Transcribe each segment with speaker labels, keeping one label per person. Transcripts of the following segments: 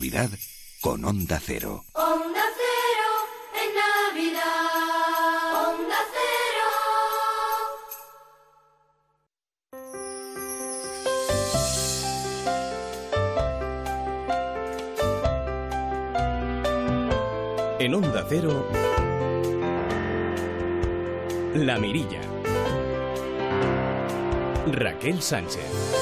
Speaker 1: Navidad con Onda Cero.
Speaker 2: Onda Cero en Navidad. Onda Cero.
Speaker 3: En Onda Cero, La Mirilla. Raquel Sánchez.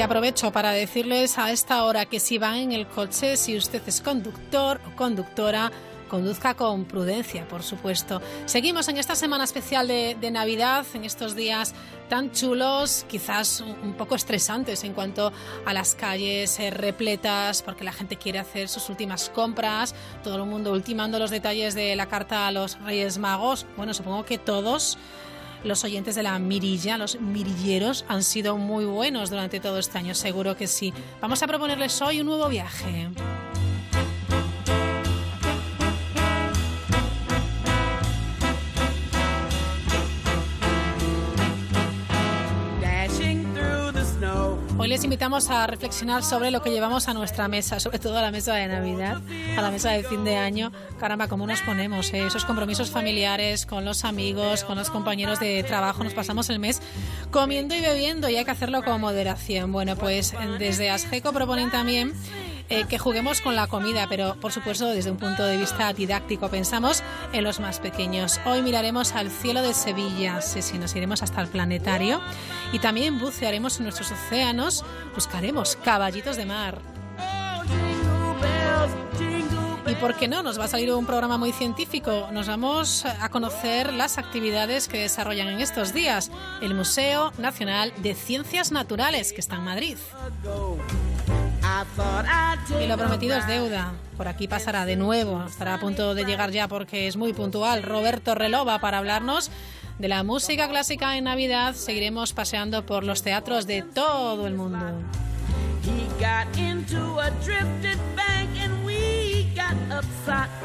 Speaker 4: Y aprovecho para decirles a esta hora que si van en el coche, si usted es conductor o conductora, conduzca con prudencia, por supuesto. Seguimos en esta semana especial de, de Navidad, en estos días tan chulos, quizás un, poco estresantes en cuanto a las calles eh, repletas, porque la gente quiere hacer sus últimas compras, todo el mundo ultimando los detalles de la carta a los Reyes Magos. Bueno, supongo que todos los oyentes de la mirilla, los mirilleros, han sido muy buenos durante todo este año, seguro que sí. Vamos a proponerles hoy un nuevo viaje. Les invitamos a reflexionar sobre lo que llevamos a nuestra mesa, sobre todo a la mesa de Navidad, a la mesa de fin de año. Caramba, ¿cómo nos ponemos? eh? Esos compromisos familiares con los amigos, con los compañeros de trabajo. Nos pasamos el mes comiendo y bebiendo y hay que hacerlo con moderación. Bueno, pues desde Asgeco proponen también eh, que juguemos con la comida, pero por supuesto desde un punto de vista didáctico. Pensamos en los más pequeños. Hoy miraremos al cielo de Sevilla, sí, sí, nos iremos hasta el planetario y también bucearemos en nuestros océanos, buscaremos caballitos de mar. Y por qué no, nos va a salir un programa muy científico. Nos vamos a conocer las actividades que desarrollan en estos días el Museo Nacional de Ciencias Naturales, que está en Madrid. Y lo prometido es deuda. Por aquí pasará de nuevo. Estará a punto de llegar ya porque es muy puntual. Roberto Relova para hablarnos de la música clásica en Navidad. Seguiremos paseando por los teatros de todo el mundo.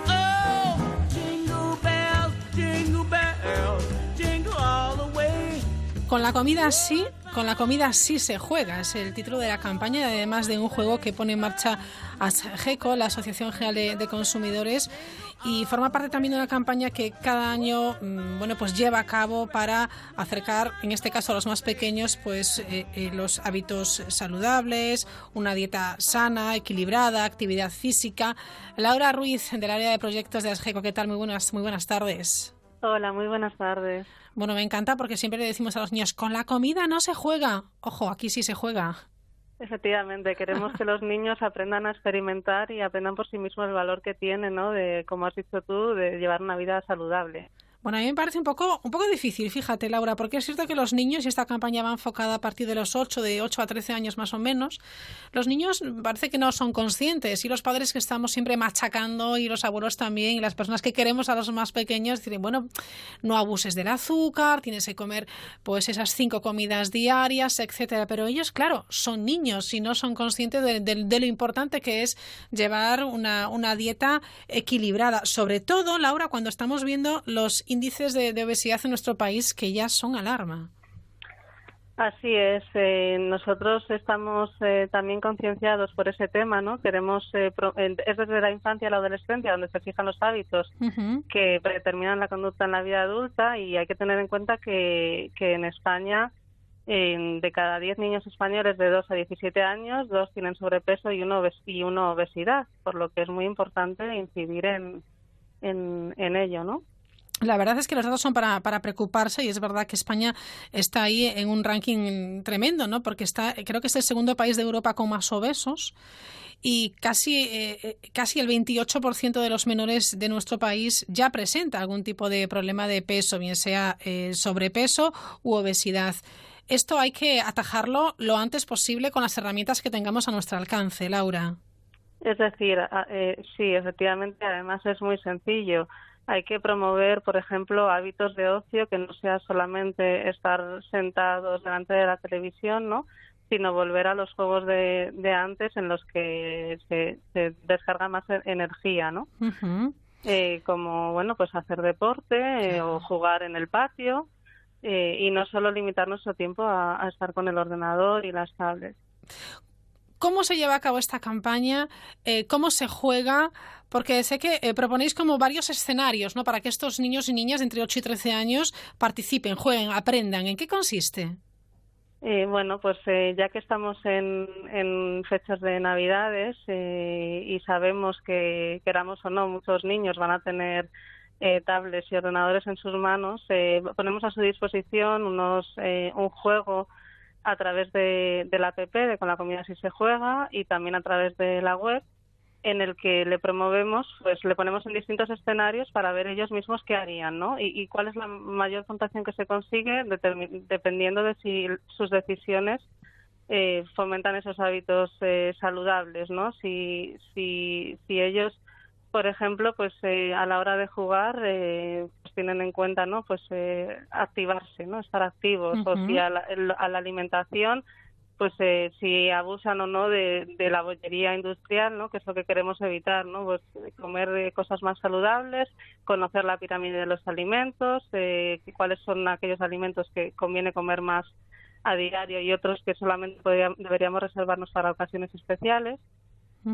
Speaker 5: Oh.
Speaker 4: Con la comida sí, con la comida sí se juega, es el título de la campaña además de un juego que pone en marcha ASGECO, la Asociación General de, de Consumidores, y forma parte también de una campaña que cada año mm, bueno, pues lleva a cabo para acercar, en este caso a los más pequeños, pues eh, eh, los hábitos saludables, una dieta sana, equilibrada, actividad física. Laura Ruiz, del área de proyectos de ASGECO, ¿qué tal? Muy buenas, muy buenas tardes.
Speaker 6: Hola, muy buenas tardes.
Speaker 4: Bueno, me encanta porque siempre le decimos a los niños, con la comida no se juega. Ojo, aquí sí se juega.
Speaker 6: Efectivamente, queremos que los niños aprendan a experimentar y aprendan por sí mismos el valor que tiene, ¿no? De, como has dicho tú, de llevar una vida saludable.
Speaker 4: Bueno, a mí me parece un poco, un poco difícil, fíjate, Laura, porque es cierto que los niños, y esta campaña va enfocada a partir de los 8, de 8 a 13 años más o menos, los niños parece que no son conscientes y los padres que estamos siempre machacando y los abuelos también y las personas que queremos a los más pequeños dicen, bueno, no abuses del azúcar, tienes que comer pues esas cinco comidas diarias, etcétera. Pero ellos, claro, son niños y no son conscientes de, de- lo importante que es llevar una, una dieta equilibrada. Sobre todo, Laura, cuando estamos viendo los índices de, de obesidad en nuestro país que ya son alarma.
Speaker 6: Así es, eh, nosotros estamos eh, también concienciados por ese tema, ¿no? Queremos, eh, pro- es desde la infancia a la adolescencia donde se fijan los hábitos que determinan la conducta en la vida adulta y hay que tener en cuenta que, que en España de cada 10 niños españoles de 2 a 17 años, dos tienen sobrepeso y uno, obes- y uno obesidad, por lo que es muy importante incidir en, en, en ello, ¿no?
Speaker 4: La verdad es que los datos son para, para preocuparse y es verdad que España está ahí en un ranking tremendo, ¿no? Porque está, creo que es el segundo país de Europa con más obesos y casi, eh, eh, casi el 28% de los menores de nuestro país ya presenta algún tipo de problema de peso, bien sea eh, sobrepeso u obesidad. Esto hay que atajarlo lo antes posible con las herramientas que tengamos a nuestro alcance, Laura.
Speaker 6: Es decir, a- eh, sí, efectivamente, además es muy sencillo. Hay que promover, por ejemplo, hábitos de ocio que no sea solamente estar sentados delante de la televisión, ¿no? sino volver a los juegos de, de antes en los que se, se descarga más e- energía, ¿no? Eh, como bueno, pues hacer deporte eh, o jugar en el patio eh, y no solo limitar nuestro tiempo a, a estar con el ordenador y las tablets.
Speaker 4: ¿Cómo se lleva a cabo esta campaña? Eh, ¿Cómo se juega? Porque sé que eh, proponéis como varios escenarios, ¿no? Para que estos niños y niñas entre 8 y 13 años participen, jueguen, aprendan. ¿En qué consiste?
Speaker 6: Eh, bueno, pues eh, ya que estamos en, fechas de Navidades eh, y sabemos que, queramos o no, muchos niños van a tener tablets y ordenadores en sus manos, ponemos a su disposición unos, un juego a través de, de la app de Con la comida si se juega y también a través de la web en el que le promovemos, pues le ponemos en distintos escenarios para ver ellos mismos qué harían, ¿no? Y, cuál es la mayor puntuación que se consigue dependiendo de si sus decisiones eh, fomentan esos hábitos eh, saludables, ¿no? Si, si, si ellos, por ejemplo, pues eh, a la hora de jugar, eh, pues tienen en cuenta, ¿no? Pues eh, activarse, ¿no? Estar activos, o si a la, el- a la alimentación, pues eh, si abusan o no de, de la bollería industrial, ¿no? Que es lo que queremos evitar, ¿no? Pues comer eh, cosas más saludables, conocer la pirámide de los alimentos, eh, cuáles son aquellos alimentos que conviene comer más a diario y otros que solamente deberíamos reservarnos para ocasiones especiales.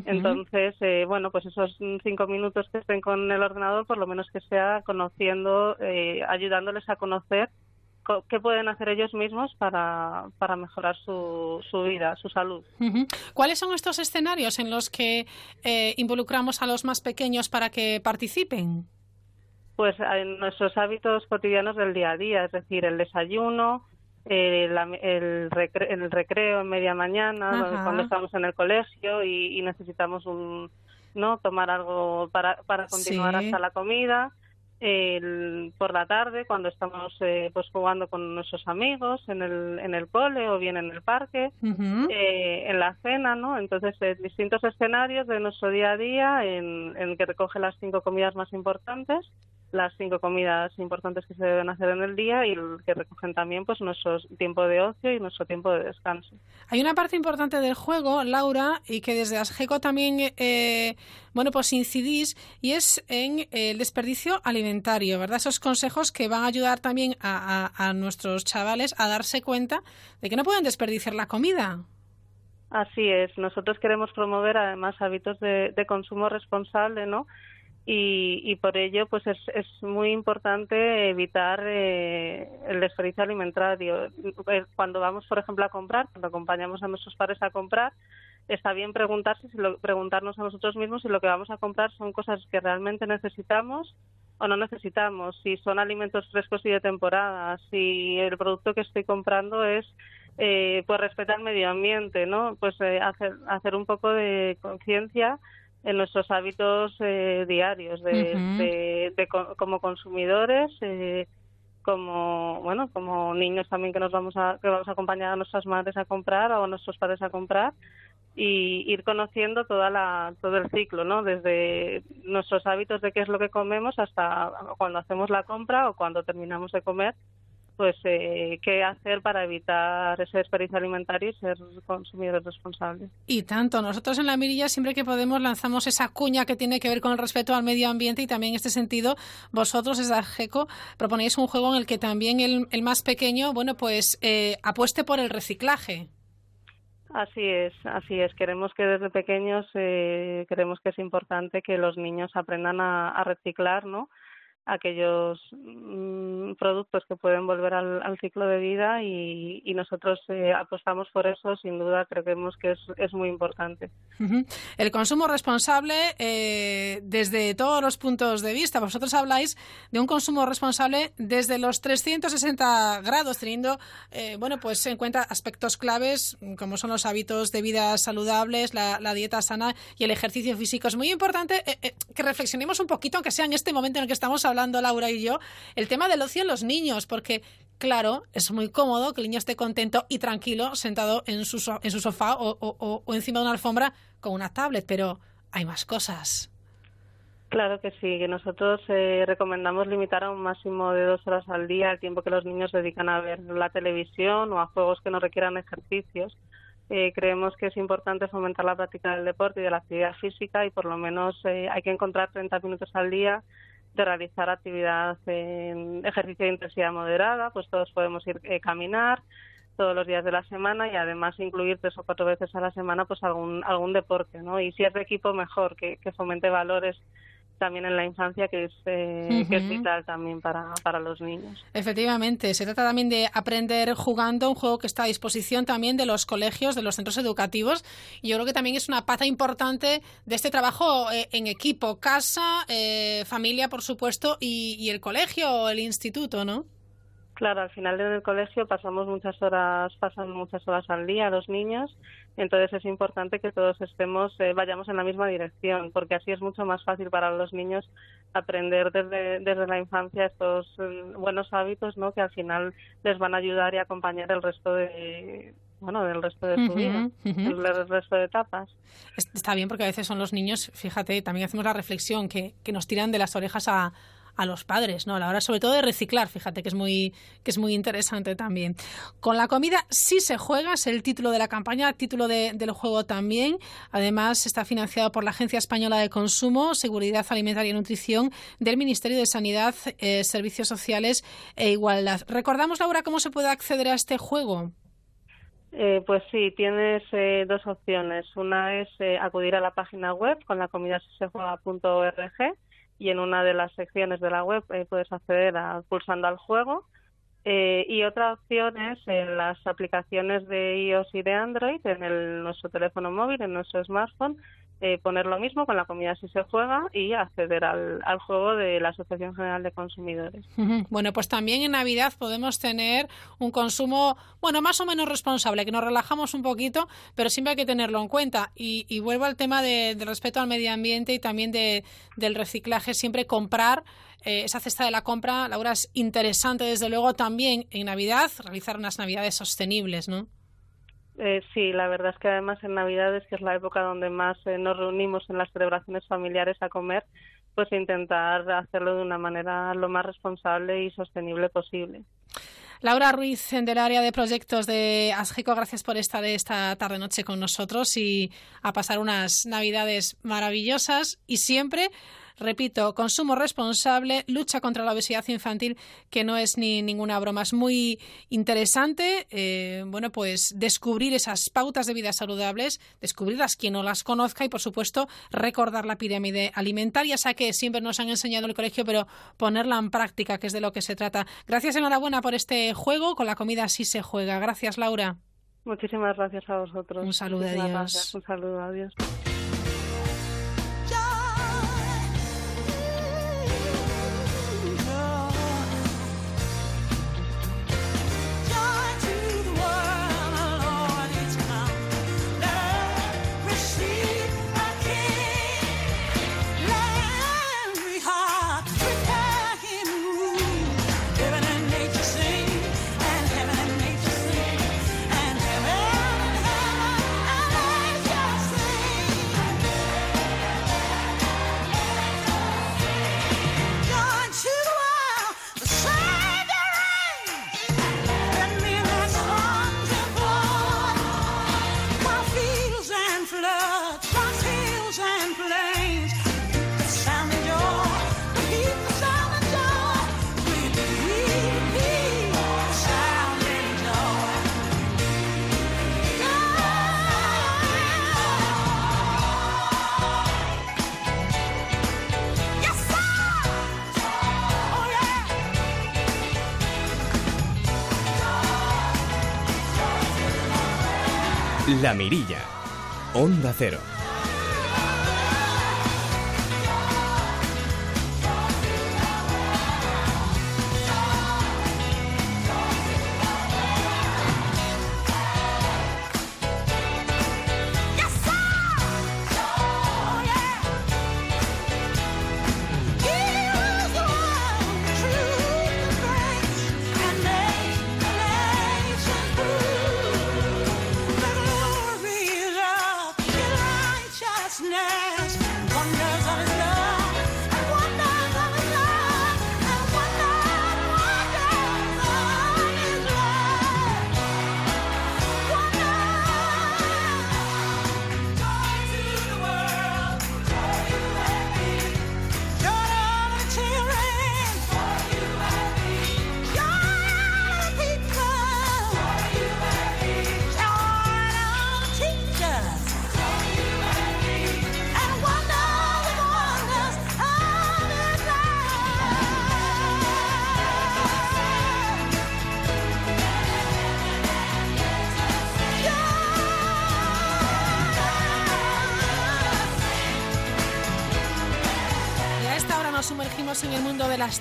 Speaker 6: Entonces, eh, bueno, pues esos cinco minutos que estén con el ordenador, por lo menos que sea conociendo, eh, ayudándoles a conocer co- qué pueden hacer ellos mismos para, para mejorar su, su vida, su salud.
Speaker 4: ¿Cuáles son estos escenarios en los que eh, involucramos a los más pequeños para que participen?
Speaker 6: Pues en nuestros hábitos cotidianos del día a día, es decir, el desayuno, eh, la- el, recre- el recreo en media mañana, cuando estamos en el colegio y, y necesitamos un, no tomar algo para, para continuar
Speaker 4: Sí.
Speaker 6: hasta la comida. El- por la tarde, cuando estamos eh, pues jugando con nuestros amigos en el, en el cole o bien en el parque, eh, en la cena, ¿no? Entonces, eh, distintos escenarios de nuestro día a día en, en que recoge las cinco comidas más importantes, las cinco comidas importantes que se deben hacer en el día y que recogen también pues nuestro tiempo de ocio y nuestro tiempo de descanso.
Speaker 4: Hay una parte importante del juego, Laura, y que desde ASGECO también, eh, bueno, pues incidís, y es en el desperdicio alimentario, ¿verdad? Esos consejos que van a ayudar también a, a- a nuestros chavales a darse cuenta de que no pueden desperdiciar la comida.
Speaker 6: Así es, nosotros queremos promover además hábitos de, de consumo responsable, ¿no? Y, y por ello, pues es, es muy importante evitar eh, el desperdicio alimentario. Eh, Cuando vamos, por ejemplo, a comprar, cuando acompañamos a nuestros padres a comprar, está bien preguntarse, si lo- preguntarnos a nosotros mismos si lo que vamos a comprar son cosas que realmente necesitamos o no necesitamos, si son alimentos frescos y de temporada, si el producto que estoy comprando es eh, pues respeta el medio ambiente, ¿no? Pues eh, hacer, hacer un poco de conciencia en nuestros hábitos eh, diarios de, de- de co- como consumidores, eh, como bueno, como niños también que nos vamos a que vamos a acompañar a nuestras madres a comprar o a nuestros padres a comprar y ir conociendo toda la todo el ciclo, ¿no? Desde nuestros hábitos de qué es lo que comemos hasta cuando hacemos la compra o cuando terminamos de comer pues eh, qué hacer para evitar ese desperdicio alimentario y ser consumidores responsables.
Speaker 4: Y tanto, nosotros en la mirilla siempre que podemos lanzamos esa cuña que tiene que ver con el respeto al medio ambiente y también en este sentido vosotros desde AGECO proponéis un juego en el que también el, el más pequeño, bueno, pues eh, apueste por el reciclaje.
Speaker 6: Así es, así es. Queremos que desde pequeños eh, creemos que es importante que los niños aprendan a, a reciclar, ¿no? Aquellos mm, productos que pueden volver al, ciclo de vida y, nosotros eh, apostamos por eso, sin duda creemos que es, es muy importante.
Speaker 4: El consumo responsable eh, desde todos los puntos de vista. Vosotros habláis de un consumo responsable desde los 360 grados, teniendo eh, bueno, pues en cuenta aspectos claves mm, como son los hábitos de vida saludables, la, la dieta sana y el ejercicio físico. Es muy importante eh, que reflexionemos un poquito, aunque sea en este momento en el que estamos hablando Laura y yo, el tema del ocio en los niños, porque claro, es muy cómodo que el niño esté contento y tranquilo sentado en su, so- en su sofá o- o encima de una alfombra con una tablet, pero hay más cosas.
Speaker 6: Claro que sí, que nosotros eh, recomendamos limitar a un máximo de dos horas al día el tiempo que los niños dedican a ver la televisión o a juegos que no requieran ejercicios. eh, creemos que es importante fomentar la práctica del deporte y de la actividad física y por lo menos eh, hay que encontrar 30 minutos al día de realizar actividad en ejercicio de intensidad moderada, pues todos podemos ir a caminar todos los días de la semana y además incluir tres o cuatro veces a la semana pues algún algún deporte, ¿no? Y si es de equipo mejor, que, que fomente valores también en la infancia que es, eh, que es vital también para, para los niños.
Speaker 4: Efectivamente, se trata también de aprender jugando, un juego que está a disposición también de los colegios, de los centros educativos. Y yo creo que también es una pata importante de este trabajo eh, en equipo, casa, eh, familia, por supuesto, y, y el colegio o el instituto, ¿no?
Speaker 6: Claro, al final en el colegio pasamos muchas horas, pasan muchas horas al día los niños, entonces es importante que todos estemos, eh, vayamos en la misma dirección, porque así es mucho más fácil para los niños aprender desde, desde la infancia estos eh, buenos hábitos, ¿no? Que al final les van a ayudar y acompañar el resto de bueno, del resto de su vida, el resto de etapas.
Speaker 4: Es- Está bien porque a veces son los niños, fíjate, también hacemos la reflexión que, que nos tiran de las orejas a, a los padres, ¿no? A la hora sobre todo de reciclar, fíjate que es muy que es muy interesante también. Con la comida sí se juega, es el título de la campaña, título de- del juego también. Además está financiado por la Agencia Española de Consumo, Seguridad Alimentaria y Nutrición del Ministerio de Sanidad, eh, Servicios Sociales e Igualdad. Recordamos, Laura, cómo se puede acceder a este juego.
Speaker 6: Eh, pues sí, tienes eh, dos opciones. Una es eh, acudir a la página web con la comida y en una de las secciones de la web eh, puedes acceder a, pulsando al juego. Eh, y otra opción es en las aplicaciones de iOS y de Android, en el, nuestro teléfono móvil, en nuestro smartphone, eh, poner lo mismo con la comida si se juega y acceder al, al juego de la Asociación General de Consumidores.
Speaker 4: Bueno, pues también en Navidad podemos tener un consumo, bueno, más o menos responsable, que nos relajamos un poquito, pero siempre hay que tenerlo en cuenta. Y, y vuelvo al tema de- del respeto al medio ambiente y también de, del reciclaje, siempre comprar. eh, esa cesta de la compra, Laura, es interesante desde luego también en Navidad realizar unas Navidades sostenibles, ¿no?
Speaker 6: Eh, sí, la verdad es que además en Navidades, que es la época donde más eh, nos reunimos en las celebraciones familiares a comer, pues intentar hacerlo de una manera lo más responsable y sostenible posible.
Speaker 4: Laura Ruiz, del área de proyectos de ASGECO, gracias por estar esta tarde-noche con nosotros y a pasar unas navidades maravillosas y siempre, repito, consumo responsable, lucha contra la obesidad infantil, que no es ni ninguna broma, es muy interesante, eh, bueno, pues descubrir esas pautas de vida saludables, descubrirlas quien no las conozca y, por supuesto, recordar la pirámide alimentaria, esa que siempre nos han enseñado en el colegio, pero ponerla en práctica, que es de lo que se trata. Gracias, enhorabuena por este juego, con la comida sí se juega. Gracias, Laura.
Speaker 6: Muchísimas gracias a vosotros.
Speaker 4: Un saludo,
Speaker 6: Muchísimas
Speaker 4: adiós.
Speaker 6: gracias. Un saludo, adiós.
Speaker 3: La Mirilla. Onda Cero.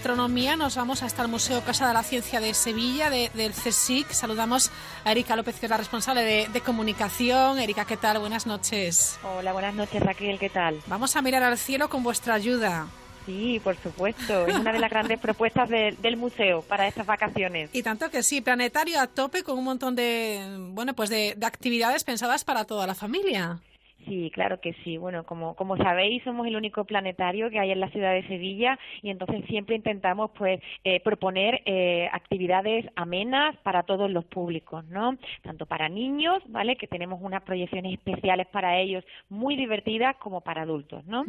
Speaker 4: Mundo de la astronomía. Nos vamos hasta el Museo Casa de la Ciencia de Sevilla, de- del CSIC. Saludamos a Erika López, que es la responsable de, de comunicación. Erika, ¿qué tal? Buenas noches.
Speaker 7: Hola, buenas noches Raquel, ¿qué tal?
Speaker 4: Vamos a mirar al cielo con vuestra ayuda.
Speaker 7: Sí, por supuesto, es una de las grandes propuestas de- del museo para estas vacaciones.
Speaker 4: Y tanto que sí, planetario a tope con un montón de, bueno, pues de actividades pensadas para toda la familia.
Speaker 7: Sí, claro que sí. Bueno, como, como sabéis, somos el único planetario que hay en la ciudad de Sevilla y entonces siempre intentamos pues eh, proponer eh, actividades amenas para todos los públicos, ¿no? Tanto para niños, ¿vale? Que tenemos unas proyecciones especiales para ellos muy divertidas como para adultos, ¿no?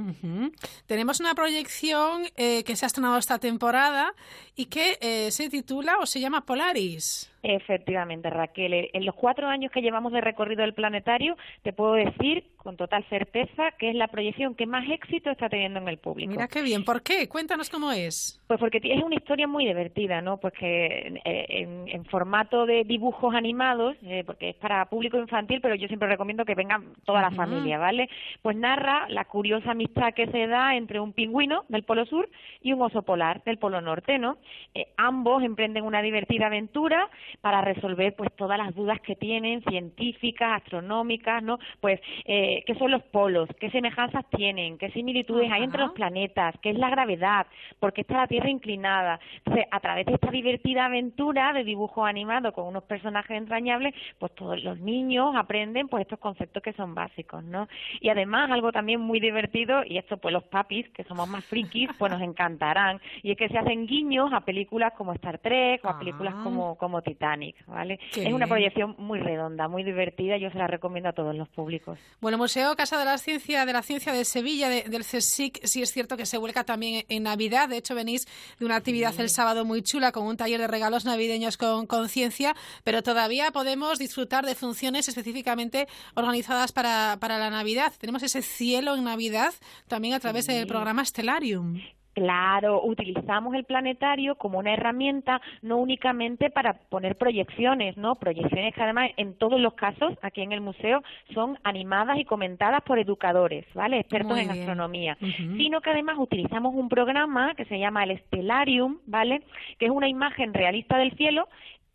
Speaker 4: Tenemos una proyección eh, que se ha estrenado esta temporada y que eh, se titula o se llama Polaris.
Speaker 7: Efectivamente, Raquel. Eh, En los cuatro años que llevamos de recorrido del planetario, te puedo decir con total certeza que es la proyección que más éxito está teniendo en el público.
Speaker 4: Mira qué bien. ¿Por qué? Cuéntanos cómo es.
Speaker 7: Pues porque es una historia muy divertida, ¿no? Pues que eh, en, en formato de dibujos animados, eh, porque es para público infantil, pero yo siempre recomiendo que vengan toda la familia, ¿vale? Pues narra la curiosa amistad que se da entre un pingüino del Polo Sur y un oso polar del Polo Norte, ¿no? Eh, ambos emprenden una divertida aventura para resolver pues todas las dudas que tienen científicas, astronómicas, ¿no? Pues eh, qué son los polos, qué semejanzas tienen, qué similitudes hay entre los planetas, qué es la gravedad, por qué está la Tierra inclinada. Entonces, a través de esta divertida aventura de dibujo animado con unos personajes entrañables, pues todos los niños aprenden pues estos conceptos que son básicos, ¿no? Y además algo también muy divertido y esto pues los papis que somos más frikis pues nos encantarán y es que se hacen guiños a películas como Star Trek o a películas
Speaker 4: Ah.
Speaker 7: como como Titanic, ¿vale?
Speaker 4: Qué
Speaker 7: es una proyección muy redonda, muy divertida, yo se la recomiendo a todos los públicos.
Speaker 4: Bueno, el Museo Casa de la Ciencia de la Ciencia de Sevilla, de- del CSIC, sí es cierto que se vuelca también en Navidad. De hecho, venís de una actividad el sábado muy chula con un taller de regalos navideños con conciencia, pero todavía podemos disfrutar de funciones específicamente organizadas para, para la Navidad. Tenemos ese cielo en Navidad también a través del programa Stellarium.
Speaker 7: Claro, utilizamos el planetario como una herramienta no únicamente para poner proyecciones, ¿no? Proyecciones que además en todos los casos aquí en el museo son animadas y comentadas por educadores, ¿vale? Expertos en astronomía, sino que además utilizamos un programa que se llama el Stellarium, ¿vale? Que es una imagen realista del cielo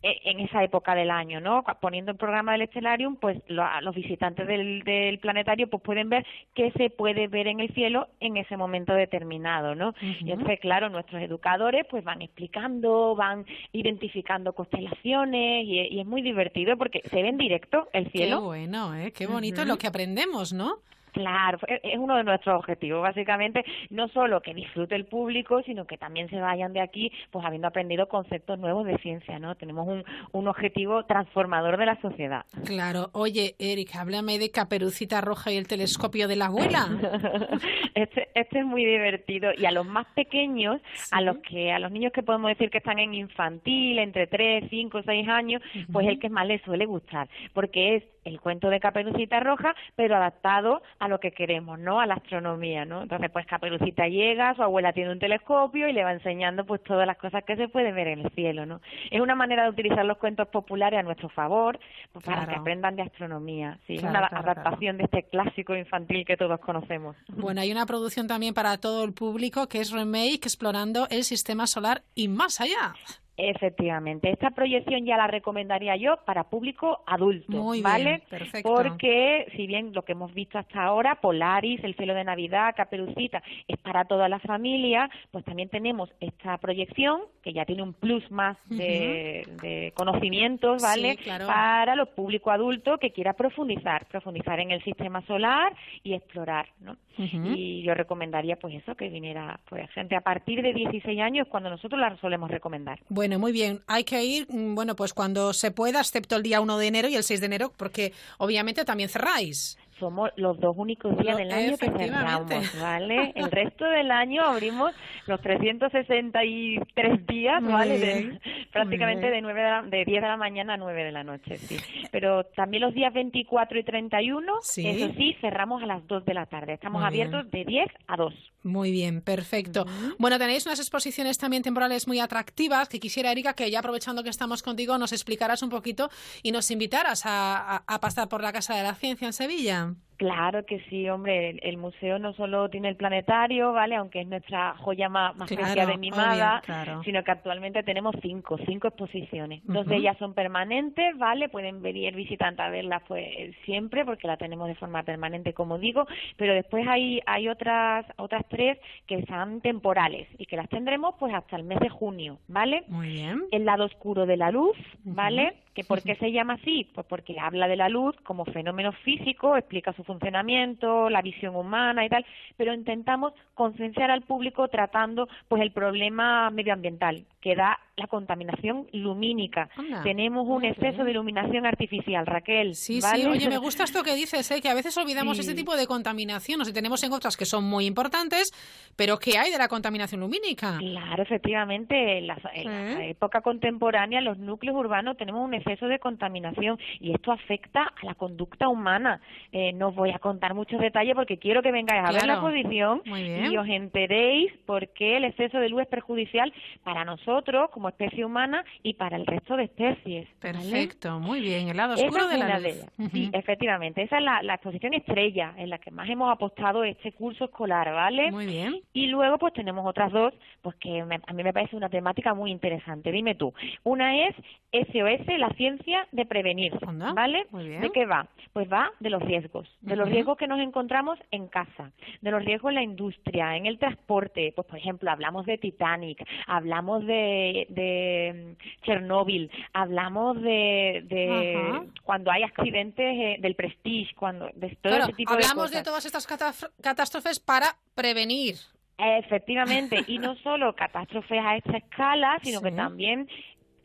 Speaker 7: en esa época del año, ¿no? Poniendo el programa del Stellarium, pues los visitantes del, del planetario pues pueden ver qué se puede ver en el cielo en ese momento determinado, ¿no? Y entonces, claro, nuestros educadores pues van explicando, van identificando constelaciones y, y es muy divertido porque se ve en directo el
Speaker 4: Qué
Speaker 7: cielo.
Speaker 4: bueno, ¿eh? Qué bonito
Speaker 7: Ujú.
Speaker 4: lo que aprendemos, ¿no?
Speaker 7: Claro, e- es uno de nuestros objetivos, básicamente, no solo que disfrute el público, sino que también se vayan de aquí, pues habiendo aprendido conceptos nuevos de ciencia, ¿no? Tenemos un, un objetivo transformador de la sociedad.
Speaker 4: Claro. Oye, Erika, háblame de Caperucita Roja y el telescopio de la abuela.
Speaker 7: Este, este es muy divertido y a los más pequeños, a los que a los niños que podemos decir que están en infantil, entre 3, 5, 6 años, pues el que más les suele gustar, porque es el cuento de Caperucita Roja, pero adaptado a lo que queremos, ¿no? A la astronomía, ¿no? Entonces, pues Caperucita llega, su abuela tiene un telescopio y le va enseñando pues todas las cosas que se pueden ver en el cielo, ¿no? Es una manera de utilizar los cuentos populares a nuestro favor, pues, para que aprendan de astronomía, sí, es una
Speaker 4: claro,
Speaker 7: adaptación de este clásico infantil que todos conocemos.
Speaker 4: Bueno, hay una producción también para todo el público que es Remake explorando el sistema solar y más allá.
Speaker 7: Efectivamente, esta proyección ya la recomendaría yo para público adulto,
Speaker 4: Muy bien,
Speaker 7: ¿vale?
Speaker 4: perfecto.
Speaker 7: Porque si bien lo que hemos visto hasta ahora, Polaris, el cielo de Navidad, Caperucita, es para toda la familia, pues también tenemos esta proyección que ya tiene un plus más de, de conocimientos, ¿vale?
Speaker 4: Sí, claro.
Speaker 7: Para los público adulto que quiera profundizar, profundizar en el sistema solar y explorar, ¿no? Y yo recomendaría pues eso, que viniera pues gente a partir de 16 años cuando nosotros la solemos recomendar.
Speaker 4: Bueno, muy bien. Hay que ir, mm, bueno, pues cuando se pueda, excepto el día 1 de enero y el 6 de enero, porque obviamente también cerráis.
Speaker 7: Somos los dos únicos días
Speaker 4: Lo-
Speaker 7: del año que cerramos, ¿vale? El resto del año abrimos los 363 días,
Speaker 4: Muy
Speaker 7: ¿vale?
Speaker 4: bien,
Speaker 7: De- prácticamente de, 9 de, la- de 10 de la mañana a 9 de la noche, sí. Pero también los días 24 y 31,
Speaker 4: Sí.
Speaker 7: eso sí, cerramos a las 2 de la tarde. Estamos
Speaker 4: Muy bien.
Speaker 7: abiertos de 10 a 2.
Speaker 4: Muy bien, perfecto. Bueno, tenéis unas exposiciones también temporales muy atractivas que quisiera, Erika, que ya aprovechando que estamos contigo, nos explicaras un poquito y nos invitaras a, a- a pasar por la Casa de la Ciencia en Sevilla.
Speaker 7: Claro que sí, hombre. El, el museo no solo tiene el planetario, ¿vale? Aunque es nuestra joya más, más
Speaker 4: Claro,
Speaker 7: preciada y mimada,
Speaker 4: obvio, claro.
Speaker 7: sino que actualmente tenemos cinco, cinco exposiciones. Dos de ellas son permanentes, ¿vale? Pueden venir visitantes a verlas pues siempre porque la tenemos de forma permanente, como digo, pero después hay hay otras otras tres que son temporales y que las tendremos pues hasta el mes de junio, ¿vale?
Speaker 4: Muy bien.
Speaker 7: el lado oscuro de la luz, ¿vale? ¿Que ¿Por qué se llama así? Pues porque habla de la luz como fenómeno físico, explica su funcionamiento, la visión humana y tal, pero intentamos concienciar al público tratando pues el problema medioambiental que da la contaminación lumínica.
Speaker 4: Anda.
Speaker 7: Tenemos un exceso
Speaker 4: bien.
Speaker 7: de iluminación artificial, Raquel.
Speaker 4: Sí,
Speaker 7: ¿vale?
Speaker 4: sí. Oye, me gusta esto que dices, ¿eh? que a veces olvidamos
Speaker 7: Sí.
Speaker 4: este tipo de contaminación. O sea, tenemos en otras que son muy importantes, pero ¿qué hay de la contaminación lumínica?
Speaker 7: Claro, efectivamente, en la, en la época contemporánea, los núcleos urbanos tenemos un exceso de contaminación y esto afecta a la conducta humana. Eh, no os voy a contar muchos detalles porque quiero que vengáis a ver la exposición y os enteréis por qué el exceso de luz es perjudicial para nosotros como especie humana y para el resto de especies. ¿vale?
Speaker 4: Perfecto, muy bien. El lado
Speaker 7: Esa
Speaker 4: oscuro
Speaker 7: es
Speaker 4: de la luz.
Speaker 7: de. Sí, efectivamente. Esa es la, la exposición estrella en la que más hemos apostado este curso escolar, ¿vale?
Speaker 4: Muy bien.
Speaker 7: Y luego pues tenemos otras dos, pues que me- a mí me parece una temática muy interesante. Dime tú. Una es SOS, la ciencia de prevenir,
Speaker 4: Anda,
Speaker 7: ¿vale?
Speaker 4: muy bien.
Speaker 7: ¿De qué va? Pues va de los riesgos, de los riesgos que nos encontramos en casa, de los riesgos en la industria, en el transporte. Pues por ejemplo, hablamos de Titanic, hablamos de, de Chernóbil, hablamos de, de cuando hay accidentes eh, del Prestige, cuando de todo
Speaker 4: Claro,
Speaker 7: ese tipo
Speaker 4: hablamos
Speaker 7: de
Speaker 4: de,
Speaker 7: cosas.
Speaker 4: todas estas catástrofes para prevenir.
Speaker 7: Efectivamente, y no solo catástrofes a esta escala, sino que también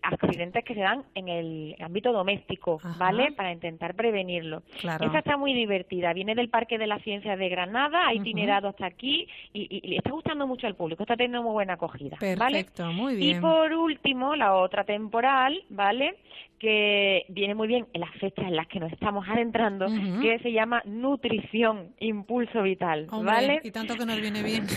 Speaker 7: accidentes que se dan en el ámbito doméstico,
Speaker 4: Ajá.
Speaker 7: ¿vale? Para intentar prevenirlo.
Speaker 4: Claro.
Speaker 7: Esta está muy divertida, viene del Parque de la Ciencia de Granada, ha itinerado hasta aquí y, y- y le está gustando mucho al público, está teniendo muy buena acogida, ¿vale?
Speaker 4: Perfecto, muy
Speaker 7: Y
Speaker 4: bien.
Speaker 7: por último, la otra temporal, ¿vale? Que viene muy bien en las fechas en las que nos estamos adentrando, que se llama Nutrición, Impulso Vital,
Speaker 4: Hombre,
Speaker 7: ¿vale?
Speaker 4: y tanto que nos viene bien.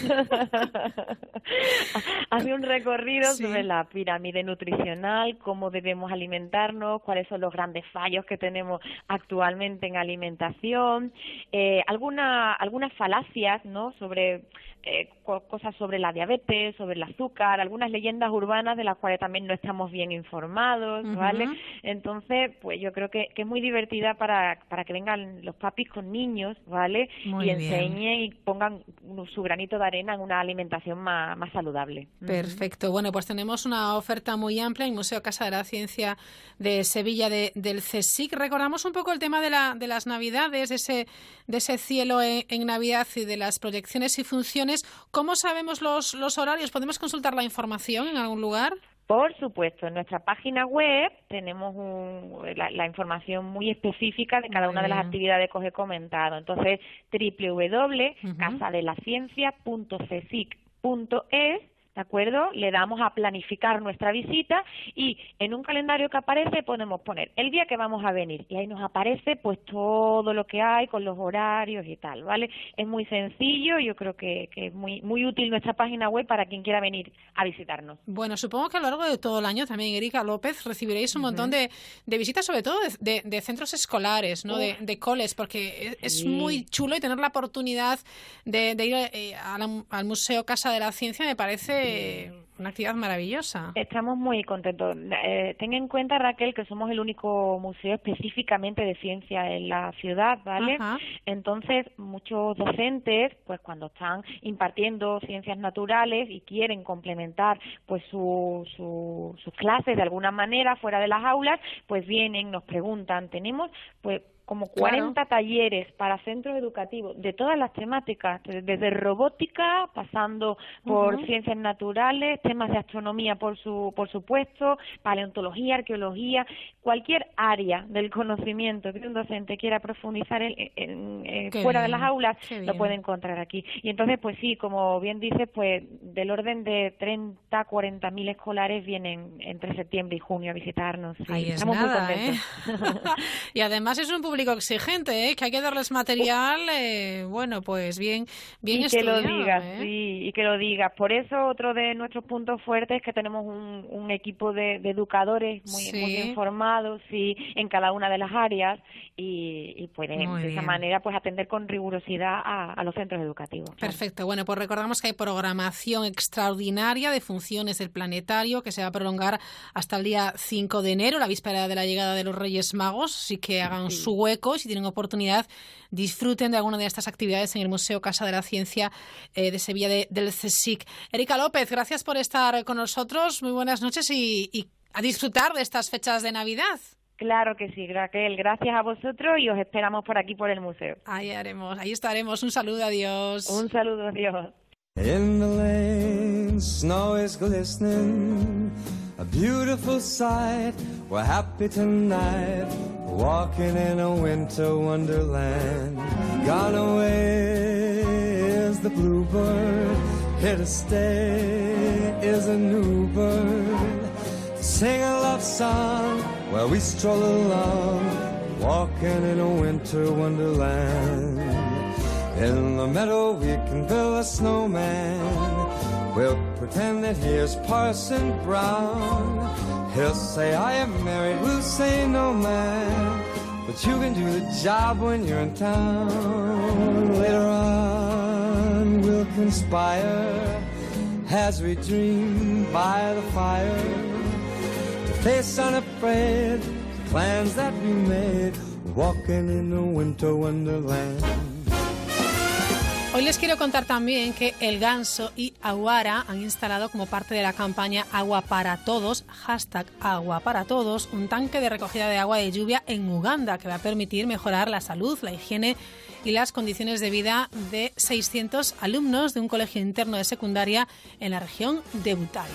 Speaker 7: Hace un recorrido
Speaker 4: Sí.
Speaker 7: sobre la pirámide nutricional, cómo debemos alimentarnos, cuáles son los grandes fallos que tenemos actualmente en alimentación, eh, alguna, algunas falacias, ¿no? Sobre eh, co- cosas sobre la diabetes, sobre el azúcar, algunas leyendas urbanas de las cuales también no estamos bien informados. ¿vale? Entonces, pues yo creo que, que es muy divertida para, para que vengan los papis con niños, ¿vale?
Speaker 4: Muy
Speaker 7: y
Speaker 4: bien.
Speaker 7: enseñen y pongan su granito de arena en una alimentación más, más saludable.
Speaker 4: Perfecto. Bueno, pues tenemos una oferta muy amplia en el Museo Casa de la Ciencia de Sevilla de- del CSIC. Recordamos un poco el tema de, la, de las Navidades, de ese, de ese cielo en, en Navidad y de las proyecciones y funciones. ¿Cómo sabemos los, los horarios? ¿Podemos consultar la información en algún lugar?
Speaker 7: Por supuesto, en nuestra página web tenemos un- la, la información muy específica de cada
Speaker 4: Muy
Speaker 7: una de las actividades que os he comentado. Entonces, www.casadelaciencia.cesic.es ¿De acuerdo? Le damos a planificar nuestra visita y en un calendario que aparece podemos poner el día que vamos a venir y ahí nos aparece pues todo lo que hay con los horarios y tal, ¿vale? Es muy sencillo, yo creo que, que es muy, muy útil nuestra página web para quien quiera venir a visitarnos.
Speaker 4: Bueno, supongo que a lo largo de todo el año también, Erika López, recibiréis un montón de, de visitas, sobre todo de, de- de centros escolares, ¿no? De, de coles, porque es,
Speaker 7: Sí.
Speaker 4: muy chulo y tener la oportunidad de, ir eh, a la- al Museo Casa de la Ciencia me parece una actividad maravillosa.
Speaker 7: Estamos muy contentos. Eh, ten en cuenta, Raquel, que somos el único museo específicamente de ciencia en la ciudad, ¿vale?
Speaker 4: Ajá.
Speaker 7: Entonces, muchos docentes, pues cuando están impartiendo ciencias naturales y quieren complementar pues su, su- sus clases de alguna manera fuera de las aulas, pues vienen, nos preguntan, tenemos pues como
Speaker 4: Claro.
Speaker 7: 40 talleres para centros educativos de todas las temáticas, desde robótica, pasando por ciencias naturales, temas de astronomía, por su por supuesto, paleontología, arqueología, cualquier área del conocimiento que un docente quiera profundizar en, en- en-
Speaker 4: Qué
Speaker 7: fuera de las aulas, lo puede encontrar aquí. Y entonces, pues sí, como bien dices, pues del orden de 30, 40 mil escolares vienen entre septiembre y junio a visitarnos.
Speaker 4: Ahí es
Speaker 7: estamos
Speaker 4: nada,
Speaker 7: muy
Speaker 4: ¿eh?
Speaker 7: contentos.
Speaker 4: y además es un público exigente, ¿eh? que hay que darles material, eh, bueno, pues bien, bien
Speaker 7: y que lo digas,
Speaker 4: ¿eh?
Speaker 7: sí, y que lo digas. Por eso otro de nuestros puntos fuertes es que tenemos un, un equipo de, de educadores muy,
Speaker 4: Sí.
Speaker 7: muy bien formados, sí, en cada una de las áreas y, y pueden
Speaker 4: Muy
Speaker 7: de esa manera pues atender con rigurosidad a, a los centros educativos. claro.
Speaker 4: Perfecto. Bueno, pues recordamos que hay programación extraordinaria de funciones del planetario que se va a prolongar hasta el día 5 de enero, la víspera de la llegada de los Reyes Magos. Así que hagan su hueco, si tienen oportunidad, disfruten de alguna de estas actividades en el Museo Casa de la Ciencia eh, de Sevilla de- del CSIC. Erika López, gracias por estar con nosotros. Muy buenas noches y, y a disfrutar de estas fechas de Navidad.
Speaker 7: Claro que sí, Raquel. Gracias a vosotros y os esperamos por aquí por el museo.
Speaker 4: Ahí haremos, ahí estaremos. Un saludo, adiós.
Speaker 7: Un saludo, Dios.
Speaker 8: In the lane, snow is glistening, a beautiful sight. We're happy tonight, walking in a winter wonderland. Gone away is the bluebird, here to stay is a new bird. Sing a love song while we stroll along, walking in a winter wonderland. In the meadow we can build a snowman. We'll pretend that here's Parson Brown. He'll say, I am married, we'll say no man. But you can do the job when you're in town. Later on, we'll conspire as we dream by the fire to face unafraid the plans that we made, walking in a winter wonderland.
Speaker 4: Hoy les quiero contar también que El Ganso y Aguara han instalado como parte de la campaña Agua para Todos, hashtag Agua para Todos, un tanque de recogida de agua de lluvia en Uganda que va a permitir mejorar la salud, la higiene y las condiciones de vida de 600 alumnos de un colegio interno de secundaria en la región de Butare.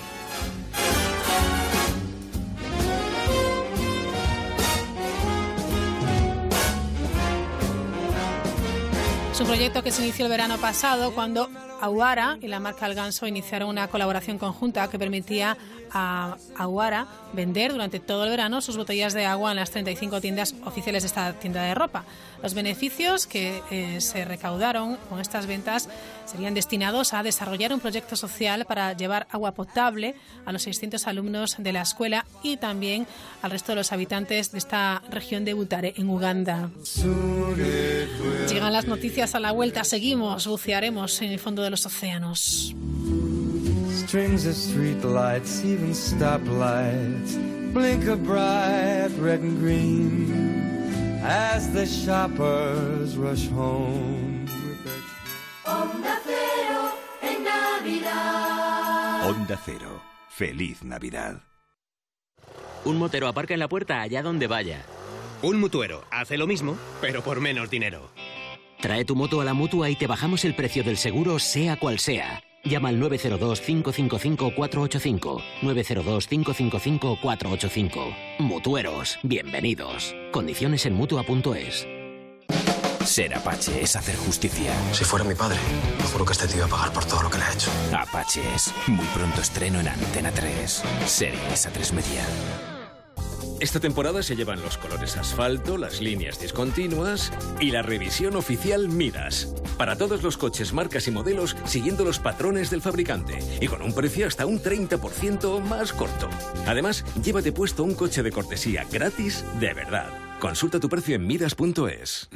Speaker 4: Es un proyecto que se inició el verano pasado cuando Aguara y la marca El Ganso iniciaron una colaboración conjunta que permitía a Aguara vender durante todo el verano sus botellas de agua en las 35 tiendas oficiales de esta tienda de ropa. Los beneficios que eh, se recaudaron con estas ventas serían destinados a desarrollar un proyecto social para llevar agua potable a los 600 alumnos de la escuela y también al resto de los habitantes de esta región de Butare, en Uganda. Llegan las noticias a la vuelta, seguimos, bucearemos en el fondo de los océanos.
Speaker 8: As the shoppers rush home. with their
Speaker 2: Onda Cero en Navidad.
Speaker 1: Onda Cero. Feliz Navidad.
Speaker 9: Un motero aparca en la puerta allá donde vaya.
Speaker 3: Un mutuero hace lo mismo, pero por menos dinero.
Speaker 9: Trae tu moto a la mutua y te bajamos el precio del seguro, sea cual sea. Llama al 902-555-485. 902-555-485. Mutueros, bienvenidos. Condiciones en mutua.es.
Speaker 10: Ser Apache es hacer justicia.
Speaker 11: Si fuera mi padre, me juro que este tío iba a pagar por todo lo que le ha hecho.
Speaker 10: Apaches. Muy pronto estreno en Antena 3. Series a 3 media.
Speaker 12: Esta temporada se llevan los colores asfalto, las líneas discontinuas y la revisión oficial Midas. Para todos los coches, marcas y modelos siguiendo los patrones del fabricante y con un precio hasta un 30% más corto. Además, llévate puesto un coche de cortesía gratis de verdad. Consulta tu precio en midas.es.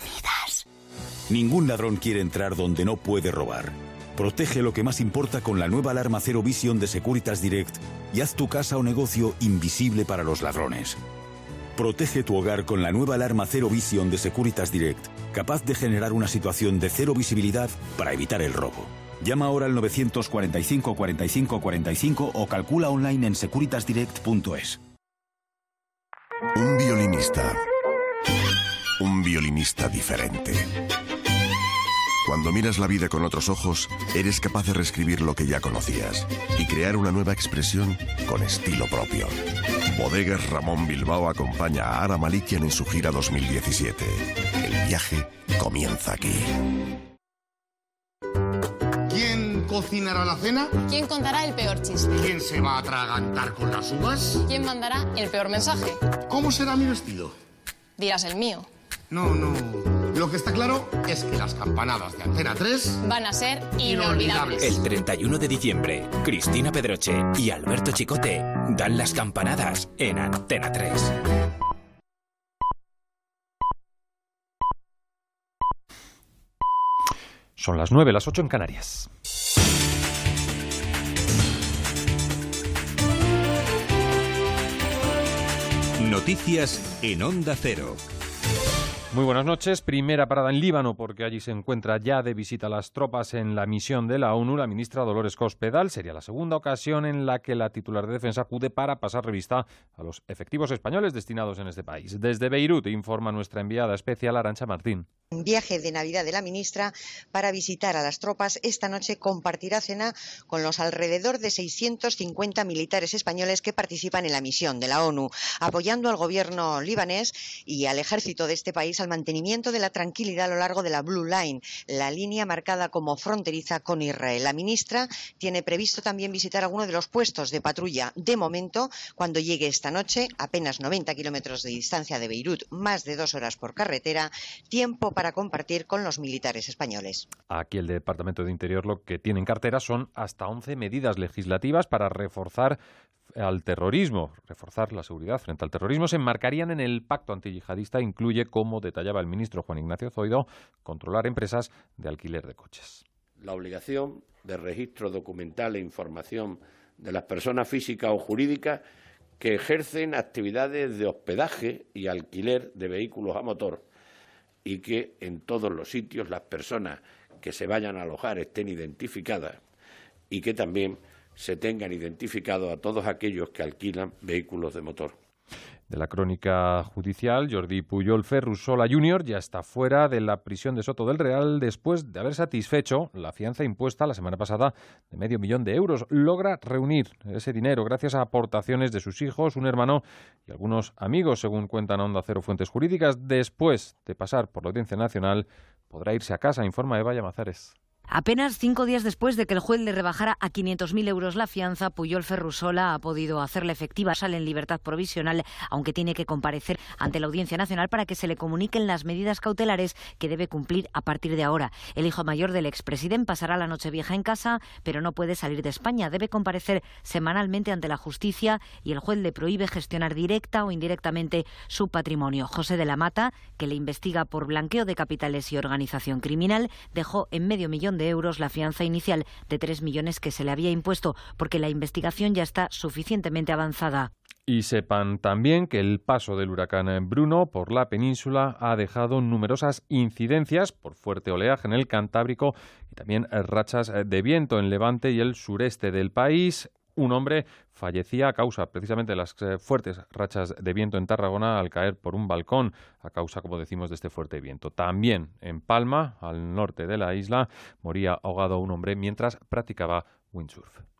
Speaker 13: Ningún ladrón quiere entrar donde no puede robar. Protege lo que más importa con la nueva alarma Cero Vision de Securitas Direct y haz tu casa o negocio invisible para los ladrones. Protege tu hogar con la nueva alarma Cero Vision de Securitas Direct, capaz de generar una situación de cero visibilidad para evitar el robo. Llama ahora al 945 45 45 o calcula online en securitasdirect.es.
Speaker 14: Un violinista. Un violinista diferente. Cuando miras la vida con otros ojos, eres capaz de reescribir lo que ya conocías y crear una nueva expresión con estilo propio. Bodegas Ramón Bilbao acompaña a Ara Malikian en su gira 2017. El viaje comienza aquí.
Speaker 15: ¿Quién cocinará la cena?
Speaker 16: ¿Quién contará el peor chiste?
Speaker 15: ¿Quién se va a atragantar con las uvas?
Speaker 16: ¿Quién mandará el peor mensaje?
Speaker 15: ¿Cómo será mi vestido?
Speaker 16: Dirás el mío.
Speaker 15: No, no. Lo que está claro es que las campanadas de Antena 3
Speaker 16: Van a ser inolvidables.
Speaker 10: El 31 de diciembre, Cristina Pedroche y Alberto Chicote dan las campanadas en Antena 3.
Speaker 17: Son las 9, las 8 en Canarias.
Speaker 1: Noticias en Onda Cero.
Speaker 17: Muy buenas noches. Primera parada en Líbano, porque allí se encuentra ya de visita las tropas en la misión de la ONU la ministra Dolores Cospedal. Sería la segunda ocasión en la que la titular de defensa acude para pasar revista a los efectivos españoles destinados en este país. Desde Beirut informa nuestra enviada especial Arancha Martín.
Speaker 18: Un viaje de Navidad de la ministra para visitar a las tropas. Esta noche compartirá cena con los alrededor de 650 militares españoles que participan en la misión de la ONU, apoyando al gobierno libanés y al ejército de este país al mantenimiento de la tranquilidad a lo largo de la Blue Line, la línea marcada como fronteriza con Israel. La ministra tiene previsto también visitar alguno de los puestos de patrulla. De momento, cuando llegue esta noche, apenas 90 kilómetros de distancia de Beirut, más de dos horas por carretera, tiempo para compartir con los militares españoles.
Speaker 17: Aquí el Departamento de Interior lo que tiene en cartera son hasta 11 medidas legislativas para reforzar al terrorismo, reforzar la seguridad frente al terrorismo, se enmarcarían en el pacto antiyihadista, incluye, como detallaba el ministro Juan Ignacio Zoido, controlar empresas de alquiler de coches.
Speaker 19: La obligación de registro documental e información de las personas físicas o jurídicas que ejercen actividades de hospedaje y alquiler de vehículos a motor y que en todos los sitios las personas que se vayan a alojar estén identificadas y que también se tengan identificado a todos aquellos que alquilan vehículos de motor.
Speaker 17: De la crónica judicial, Jordi Puyol Ferrusola Jr. ya está fuera de la prisión de Soto del Real después de haber satisfecho la fianza impuesta la semana pasada de medio millón de euros. Logra reunir ese dinero gracias a aportaciones de sus hijos, un hermano y algunos amigos, según cuentan Onda Cero Fuentes Jurídicas. Después de pasar por la Audiencia Nacional, podrá irse a casa, informa Eva Llamazares.
Speaker 20: Apenas cinco días después de que el juez le rebajara a 500.000 euros la fianza, Puyol Ferrusola ha podido hacerla efectiva. Sale en libertad provisional, aunque tiene que comparecer ante la Audiencia Nacional para que se le comuniquen las medidas cautelares que debe cumplir a partir de ahora. El hijo mayor del expresidente pasará la noche vieja en casa, pero no puede salir de España. Debe comparecer semanalmente ante la justicia y el juez le prohíbe gestionar directa o indirectamente su patrimonio. José de la Mata, que le investiga por blanqueo de capitales y organización criminal, dejó en medio millón de euros la fianza inicial de 3 millones que se le había impuesto, porque la investigación ya está suficientemente avanzada.
Speaker 17: Y sepan también que el paso del huracán Bruno por la península ha dejado numerosas incidencias por fuerte oleaje en el Cantábrico y también rachas de viento en Levante y el sureste del país. Un hombre fallecía a causa precisamente de las eh, fuertes rachas de viento en Tarragona al caer por un balcón, a causa, como decimos, de este fuerte viento. También en Palma, al norte de la isla, moría ahogado un hombre mientras practicaba windsurf.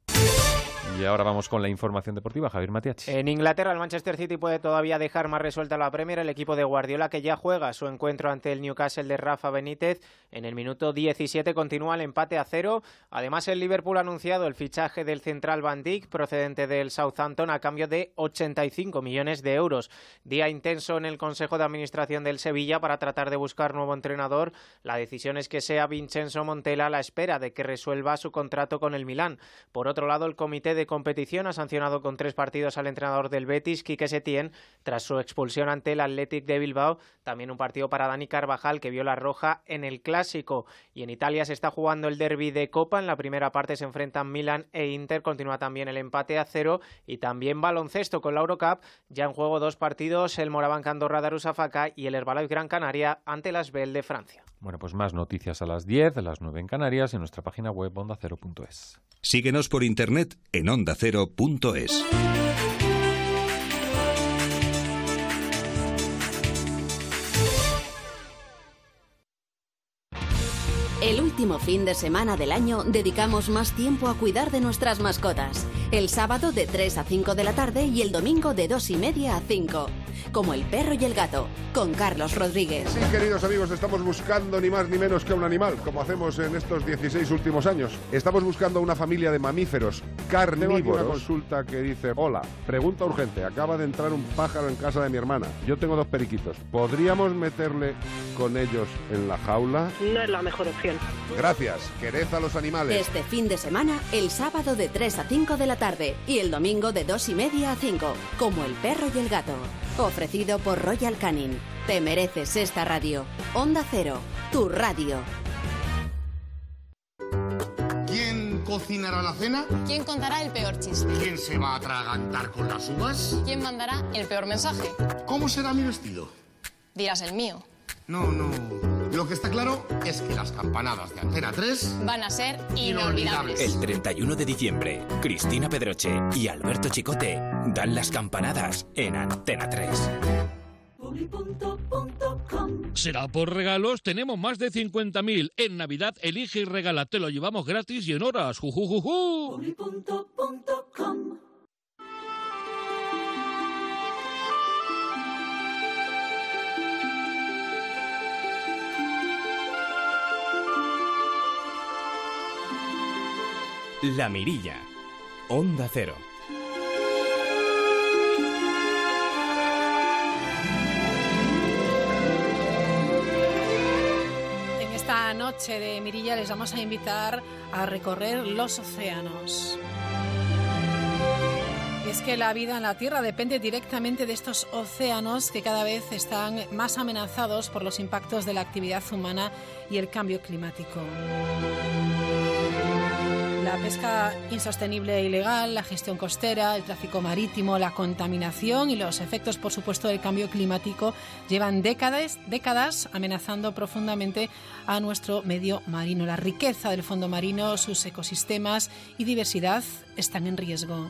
Speaker 17: Y ahora vamos con la información deportiva. Javier Matiachi.
Speaker 21: En Inglaterra, el Manchester City puede todavía dejar más resuelta la Premier. El equipo de Guardiola, que ya juega su encuentro ante el Newcastle de Rafa Benítez. En el minuto 17 continúa el empate a cero. Además, el Liverpool ha anunciado el fichaje del central Van Dijk, procedente del Southampton, a cambio de 85 millones de euros. Día intenso en el Consejo de Administración del Sevilla para tratar de buscar nuevo entrenador. La decisión es que sea Vincenzo Montella a la espera de que resuelva su contrato con el Milán. Por otro lado, el Comité de competición ha sancionado con tres partidos al entrenador del Betis, Quique Setién, tras su expulsión ante el Athletic de Bilbao. También un partido para Dani Carvajal, que vio la roja en el Clásico. Y en Italia se está jugando el derby de Copa. En la primera parte se enfrentan Milan e Inter. Continúa también el empate a cero. Y también baloncesto con la Eurocup. Ya en juego dos partidos, el Morabanca Andorra Darusafaka y el Herbalife Gran Canaria ante las Bell de Francia.
Speaker 17: Bueno, pues más noticias a las 10, a las 9 en Canarias y en nuestra página web ondacero.es.
Speaker 1: Síguenos por internet en ondacero.es.
Speaker 22: fin de semana del año dedicamos más tiempo a cuidar de nuestras mascotas.
Speaker 23: El sábado de 3 a 5 de la tarde y el domingo de 2 y media a 5. Como el perro y el gato, con Carlos Rodríguez.
Speaker 22: Sí, queridos amigos, estamos buscando ni más ni menos que un animal, como hacemos en estos 16 últimos años. Estamos buscando una familia de mamíferos carnívoros. Tengo aquí una consulta que dice, hola, pregunta urgente, acaba de entrar un pájaro en casa de mi hermana. Yo tengo dos periquitos. ¿Podríamos meterle con ellos en la jaula?
Speaker 24: No es la mejor opción.
Speaker 22: Gracias, quered a los animales.
Speaker 23: Este fin de semana, el sábado de 3 a 5 de la tarde y el domingo de 2 y media a 5, como el perro y el gato. Ofrecido por Royal Canin. Te mereces esta radio. Onda Cero, tu radio.
Speaker 15: ¿Quién cocinará la cena?
Speaker 16: ¿Quién contará el peor chiste?
Speaker 15: ¿Quién se va a atragantar con las uvas?
Speaker 16: ¿Quién mandará el peor mensaje?
Speaker 15: ¿Cómo será mi vestido?
Speaker 16: Dirás el mío.
Speaker 15: No, no. Lo que está claro es que las campanadas de Antena 3
Speaker 16: Van a ser inolvidables.
Speaker 10: El 31 de diciembre, Cristina Pedroche y Alberto Chicote dan las campanadas en Antena 3.
Speaker 25: Será por regalos, tenemos más de 50.000. En Navidad elige y regala, te lo llevamos gratis y en horas. ¡Jujujuju!
Speaker 10: La Mirilla. Onda Cero.
Speaker 4: En esta noche de Mirilla les vamos a invitar a recorrer los océanos. Y es que la vida en la Tierra depende directamente de estos océanos que cada vez están más amenazados por los impactos de la actividad humana y el cambio climático. La pesca insostenible e ilegal, la gestión costera, el tráfico marítimo, la contaminación y los efectos, por supuesto, del cambio climático llevan décadas, décadas amenazando profundamente a nuestro medio marino. La riqueza del fondo marino, sus ecosistemas y diversidad están en riesgo.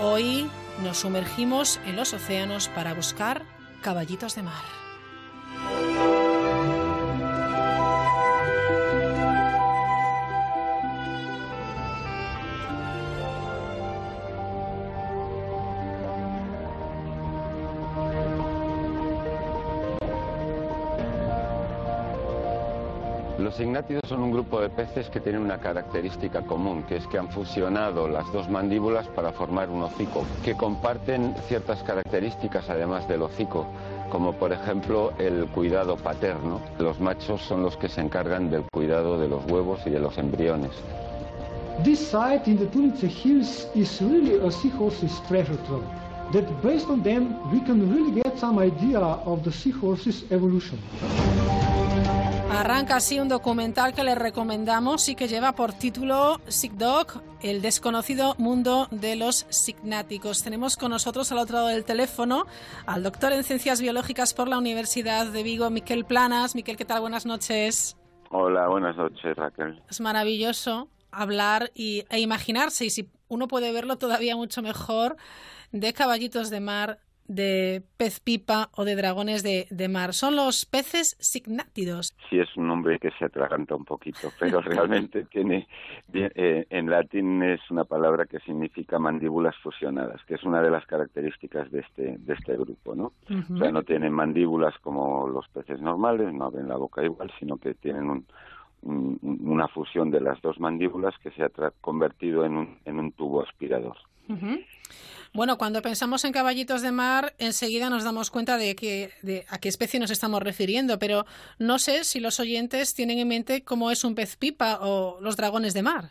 Speaker 4: Hoy nos sumergimos en los océanos para buscar caballitos de mar.
Speaker 26: Los ignátidos son un grupo de peces que tienen una característica común, que es que han fusionado las dos mandíbulas para formar un hocico, que comparten ciertas características además del hocico, como por ejemplo el cuidado paterno. Los machos son los que se encargan del cuidado de los huevos y de los embriones.
Speaker 27: This site in the Tunitsa Hills is really a seahorse's treasure trove. That based on them, we can really get some idea of the seahorse's evolution.
Speaker 4: Arranca así un documental que les recomendamos y que lleva por título Sick Dog, el desconocido mundo de los signáticos. Tenemos con nosotros al otro lado del teléfono al doctor en Ciencias Biológicas por la Universidad de Vigo, Miquel Planas. Miquel, ¿qué tal? Buenas noches.
Speaker 26: Hola, buenas noches, Raquel.
Speaker 4: Es maravilloso hablar y, e imaginarse, y si uno puede verlo todavía mucho mejor, de caballitos de mar, de pez pipa o de dragones de, de mar. Son los peces signátidos.
Speaker 26: Sí, es un nombre que se atraganta un poquito, pero realmente tiene, eh, en latín es una palabra que significa mandíbulas fusionadas, que es una de las características de este, de este grupo, ¿no? O sea, no tienen mandíbulas como los peces normales, no abren la boca igual, sino que tienen un, un- una fusión de las dos mandíbulas que se ha convertido en un, en un tubo aspirador.
Speaker 4: Bueno, cuando pensamos en caballitos de mar, enseguida nos damos cuenta de, que, de a qué especie nos estamos refiriendo, pero no sé si los oyentes tienen en mente cómo es un pez pipa o los dragones de mar.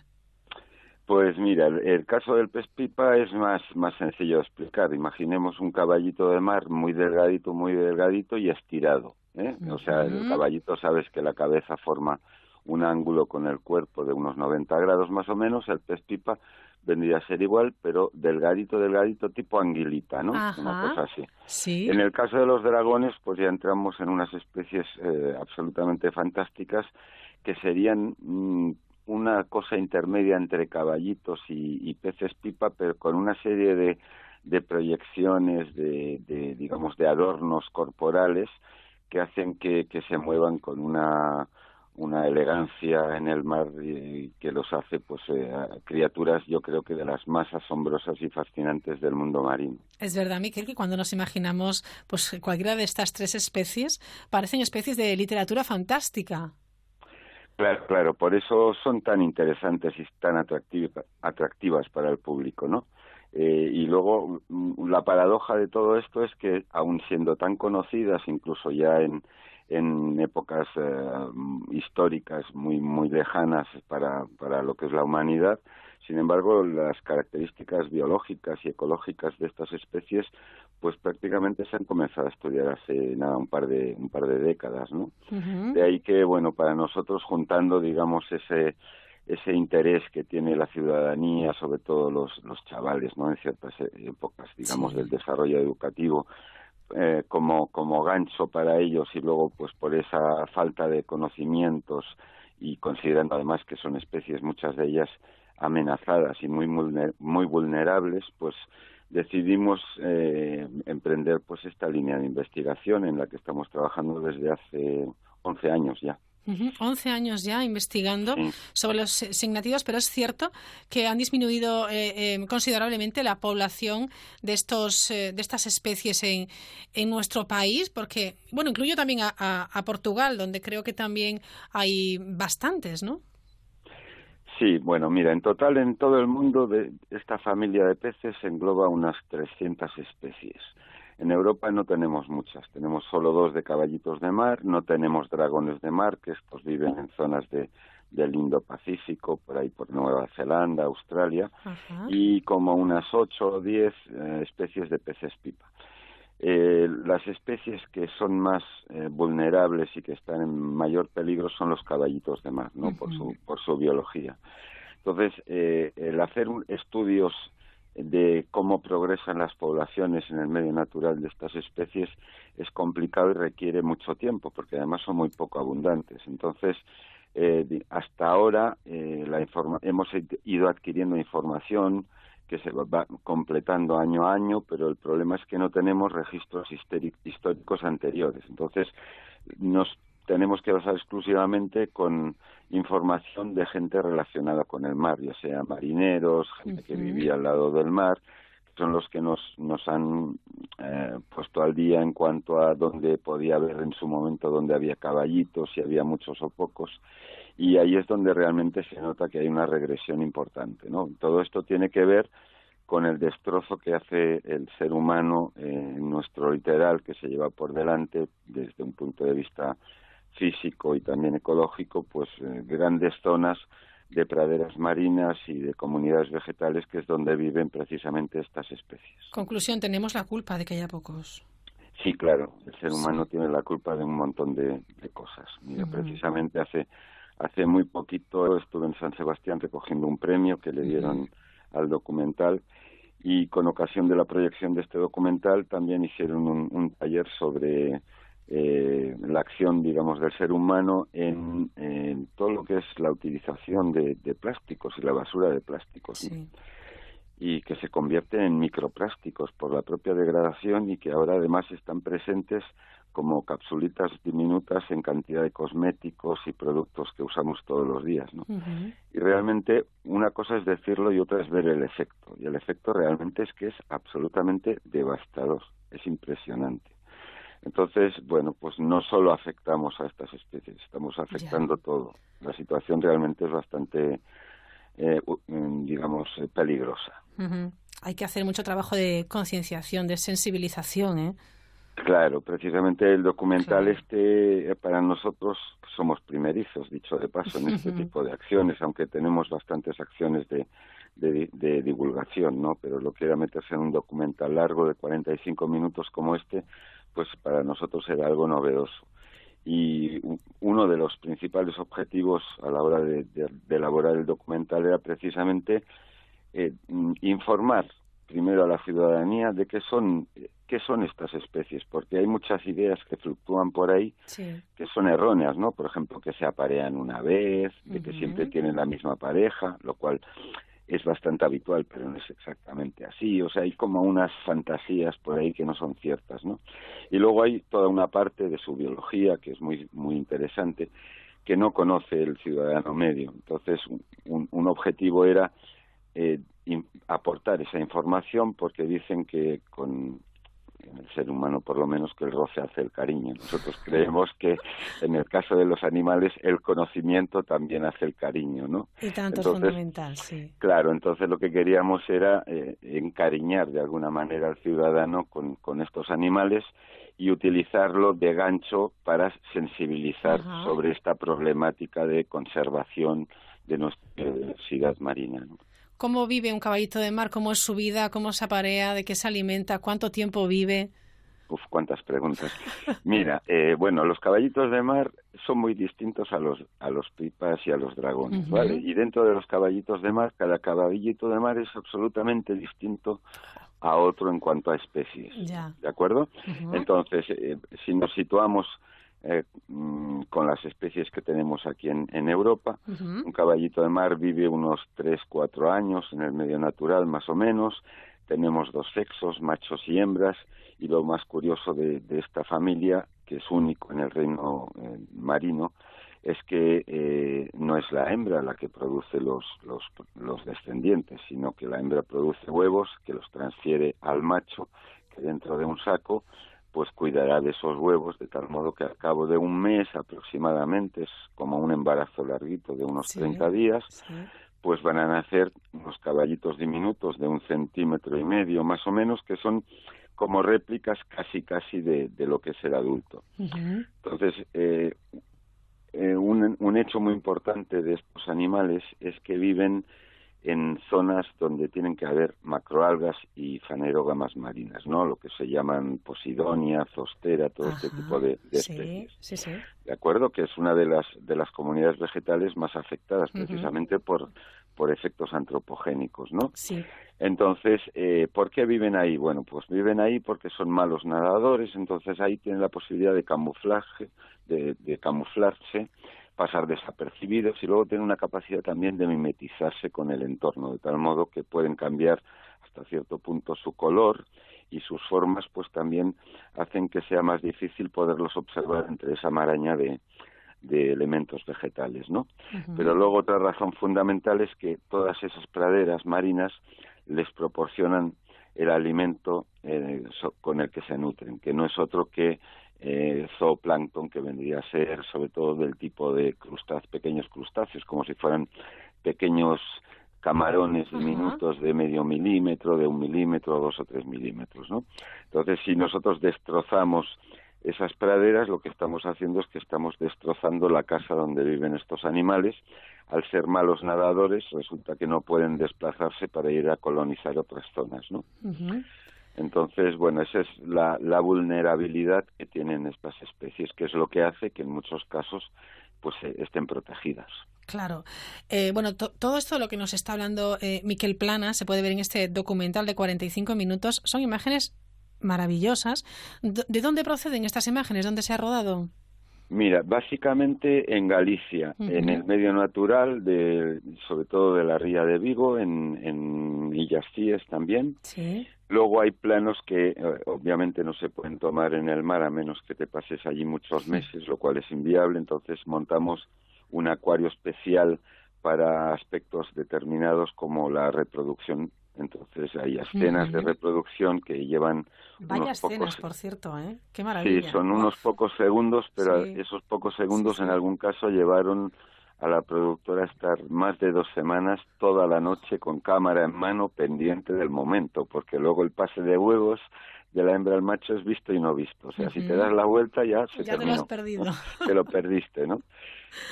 Speaker 26: Pues mira, el, caso del pez pipa es más, más sencillo de explicar. Imaginemos un caballito de mar muy delgadito, muy delgadito y estirado. ¿eh? O sea, el caballito sabes que la cabeza forma un ángulo con el cuerpo de unos 90 grados más o menos. El pez pipa vendría a ser igual, pero delgadito, delgadito, tipo anguilita, ¿no? Una cosa así.
Speaker 4: Sí.
Speaker 26: En el caso de los dragones, pues ya entramos en unas especies eh, absolutamente fantásticas que serían mm, una cosa intermedia entre caballitos y, y peces pipa, pero con una serie de, de proyecciones, de, de, digamos, de adornos corporales que hacen que, que se muevan con una una elegancia en el mar que los hace pues eh, criaturas yo creo que de las más asombrosas y fascinantes del mundo marino.
Speaker 4: Es verdad, Miquel, que cuando nos imaginamos pues cualquiera de estas tres especies parecen especies de literatura fantástica.
Speaker 26: Claro, claro, por eso son tan interesantes y tan atractivas para el público, ¿no? Eh, y luego mm, la paradoja de todo esto es que, aun siendo tan conocidas, incluso ya en, en épocas eh, históricas muy muy lejanas para, para lo que es la humanidad. Sin embargo, las características biológicas y ecológicas de estas especies, pues prácticamente se han comenzado a estudiar hace nada un par de un par de décadas, ¿no? De ahí que, bueno, para nosotros juntando, digamos, ese ese interés que tiene la ciudadanía, sobre todo los, los chavales, ¿no? En ciertas épocas, digamos, del desarrollo educativo, eh, como, como gancho para ellos y luego pues por esa falta de conocimientos y considerando además que son especies muchas de ellas amenazadas y muy muy vulnerables pues decidimos eh, emprender pues esta línea de investigación en la que estamos trabajando desde hace 11 años ya.
Speaker 4: 11 años ya investigando sobre los signativos, pero es cierto que han disminuido eh, eh, considerablemente la población de estos eh, de estas especies en, en nuestro país, porque bueno, incluyo también a, a, Portugal, donde creo que también hay bastantes, ¿no?
Speaker 26: Sí, bueno, mira, en total en todo el mundo de esta familia de peces engloba unas 300 especies. En Europa no tenemos muchas, tenemos solo dos de caballitos de mar, no tenemos dragones de mar, que estos viven en zonas de, del Indo-Pacífico, por ahí por Nueva Zelanda, Australia, y como unas ocho o diez eh, especies de peces pipa. Eh, las especies que son más eh, vulnerables y que están en mayor peligro son los caballitos de mar, ¿no? por, su, por su biología. Entonces, el hacer estudios de cómo progresan las poblaciones en el medio natural de estas especies es complicado y requiere mucho tiempo, porque además son muy poco abundantes. Entonces, eh, hasta ahora eh, la hemos ido adquiriendo información que se va completando año a año, pero el problema es que no tenemos registros históricos anteriores. Entonces, nos tenemos que basar exclusivamente con información de gente relacionada con el mar, ya sea marineros, gente que vivía al lado del mar, son los que nos, nos han eh, puesto al día en cuanto a dónde podía haber en su momento, dónde había caballitos, si había muchos o pocos, y ahí es donde realmente se nota que hay una regresión importante. ¿no? Todo esto tiene que ver con el destrozo que hace el ser humano en nuestro literal, que se lleva por delante desde un punto de vista físico y también ecológico, pues eh, grandes zonas de praderas marinas y de comunidades vegetales, que es donde viven precisamente estas especies.
Speaker 4: Conclusión, tenemos la culpa de que haya pocos.
Speaker 26: Sí, claro, el ser humano tiene la culpa de un montón de, cosas. Mira, precisamente hace hace muy poquito estuve en San Sebastián recogiendo un premio que le dieron al documental y con ocasión de la proyección de este documental también hicieron un taller sobre eh, la acción, digamos, del ser humano en, todo lo que es la utilización de, plásticos y la basura de plásticos. Y que se convierten en microplásticos por la propia degradación y que ahora además están presentes como capsulitas diminutas en cantidad de cosméticos y productos que usamos todos los días, ¿no? Y realmente una cosa es decirlo y otra es ver el efecto. Y el efecto realmente es que es absolutamente devastador, es impresionante. Entonces, bueno, pues no solo afectamos a estas especies, estamos afectando todo. La situación realmente es bastante, eh, mm, digamos, eh, peligrosa.
Speaker 4: Hay que hacer mucho trabajo de concienciación, de sensibilización, ¿eh?
Speaker 26: Claro, precisamente el documental este eh, para nosotros somos primerizos, dicho de paso, en este tipo de acciones, aunque tenemos bastantes acciones de, de, de, divulgación, ¿no? Pero lo que era meterse en un documental largo de 45 minutos como este, pues para nosotros era algo novedoso. Y uno de los principales objetivos a la hora de, elaborar el documental era precisamente eh, informar primero a la ciudadanía de qué son qué son estas especies, porque hay muchas ideas que fluctúan por ahí que son erróneas, ¿no? Por ejemplo, que se aparean una vez, de que siempre tienen la misma pareja, lo cual es bastante habitual, pero no es exactamente así. O sea, hay como unas fantasías por ahí que no son ciertas, ¿no? Y luego hay toda una parte de su biología que es muy, muy interesante, que no conoce el ciudadano medio. Entonces, un, un objetivo era eh, aportar esa información porque dicen que con en el ser humano por lo menos que el roce hace el cariño. Nosotros creemos que en el caso de los animales el conocimiento también hace el cariño, ¿no?
Speaker 4: Y tanto es fundamental, sí.
Speaker 26: Claro, entonces lo que queríamos era eh, encariñar de alguna manera al ciudadano con, con estos animales y utilizarlo de gancho para sensibilizar sobre esta problemática de conservación de nuestra diversidad marina. ¿no?
Speaker 4: ¿Cómo vive un caballito de mar? ¿Cómo es su vida? ¿Cómo se aparea? ¿De qué se alimenta? ¿Cuánto tiempo vive?
Speaker 26: Uf, cuántas preguntas. Mira, eh, bueno, los caballitos de mar son muy distintos a los a los pipas y a los dragones, ¿vale? Y dentro de los caballitos de mar, cada caballito de mar es absolutamente distinto a otro en cuanto a especies, ¿de acuerdo? Entonces, eh, si nos situamos eh, mm, con las especies que tenemos aquí en, en Europa. Un caballito de mar vive unos 3, 4 años en el medio natural más o menos. Tenemos dos sexos, machos y hembras, y lo más curioso de, de esta familia, que es único en el reino eh, marino, es que eh, no es la hembra la que produce los, los, los descendientes, sino que la hembra produce huevos que los transfiere al macho, que dentro de un saco pues cuidará de esos huevos de tal modo que al cabo de un mes aproximadamente, es como un embarazo larguito de unos 30 días, pues van a nacer unos caballitos diminutos de un centímetro y medio más o menos que son como réplicas casi casi de, de lo que es el adulto. Entonces, eh, eh, un, un hecho muy importante de estos animales es que viven en zonas donde tienen que haber macroalgas y fanerógamas marinas, ¿no? Lo que se llaman posidonia, zostera, todo este tipo de, especies.
Speaker 4: Sí, sí.
Speaker 26: De acuerdo, que es una de las de las comunidades vegetales más afectadas precisamente por por efectos antropogénicos, ¿no?
Speaker 4: Sí.
Speaker 26: Entonces, eh, ¿por qué viven ahí? Bueno, pues viven ahí porque son malos nadadores, entonces ahí tienen la posibilidad de camuflaje, de, de camuflarse pasar desapercibidos y luego tienen una capacidad también de mimetizarse con el entorno, de tal modo que pueden cambiar hasta cierto punto su color y sus formas pues también hacen que sea más difícil poderlos observar entre esa maraña de, de elementos vegetales, ¿no? Pero luego otra razón fundamental es que todas esas praderas marinas les proporcionan el alimento eh, con el que se nutren, que no es otro que eh, zooplancton que vendría a ser sobre todo del tipo de crustáceos, pequeños crustáceos, como si fueran pequeños camarones diminutos de medio milímetro, de un milímetro, dos o tres milímetros, ¿no? Entonces, si nosotros destrozamos esas praderas, lo que estamos haciendo es que estamos destrozando la casa donde viven estos animales. Al ser malos nadadores, resulta que no pueden desplazarse para ir a colonizar otras zonas, ¿no? Entonces, bueno, esa es la, la, vulnerabilidad que tienen estas especies, que es lo que hace que en muchos casos pues eh, estén protegidas.
Speaker 4: Claro. Eh, bueno, todo esto lo que nos está hablando eh, Miquel Plana se puede ver en este documental de 45 minutos. Son imágenes maravillosas. ¿De dónde proceden estas imágenes? ¿Dónde se ha rodado?
Speaker 26: Mira, básicamente en Galicia, en el medio natural, de, sobre todo de la ría de Vigo, en, en también.
Speaker 4: Sí.
Speaker 26: Luego hay planos que eh, obviamente no se pueden tomar en el mar a menos que te pases allí muchos meses, lo cual es inviable. Entonces montamos un acuario especial para aspectos determinados como la reproducción entonces hay escenas de reproducción que llevan
Speaker 4: Vaya
Speaker 26: unos
Speaker 4: escenas,
Speaker 26: pocos...
Speaker 4: por cierto, ¿eh? Qué maravilla.
Speaker 26: Sí, son unos pocos segundos, pero
Speaker 4: Sí.
Speaker 26: esos pocos segundos
Speaker 4: Sí, sí.
Speaker 26: en algún caso llevaron a la productora a estar más de dos semanas toda la noche con cámara en mano pendiente del momento, porque luego el pase de huevos de la hembra al macho es visto y no visto. O sea, si te das la vuelta ya se
Speaker 4: Ya te lo
Speaker 26: terminó.
Speaker 4: has perdido.
Speaker 26: Te lo perdiste, ¿no?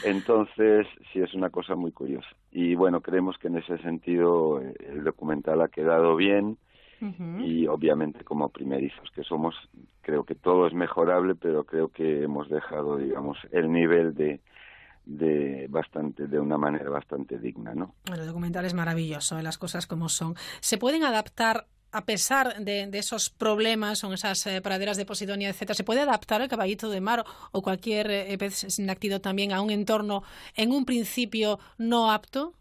Speaker 26: Entonces, sí, es una cosa muy curiosa. Y bueno, creemos que en ese sentido eh, el documental ha quedado bien y obviamente como primerizos que somos, creo que todo es mejorable, pero creo que hemos dejado, digamos, el nivel de de bastante de una manera bastante digna, ¿no?
Speaker 4: El documental es maravilloso, ¿eh? las cosas como son. ¿Se pueden adaptar a pesar de, de esos problemas, son esas eh, praderas de Posidonia, etcétera? ¿Se puede adaptar el caballito de mar o cualquier eh, pez sináctido también a un entorno en un principio no apto?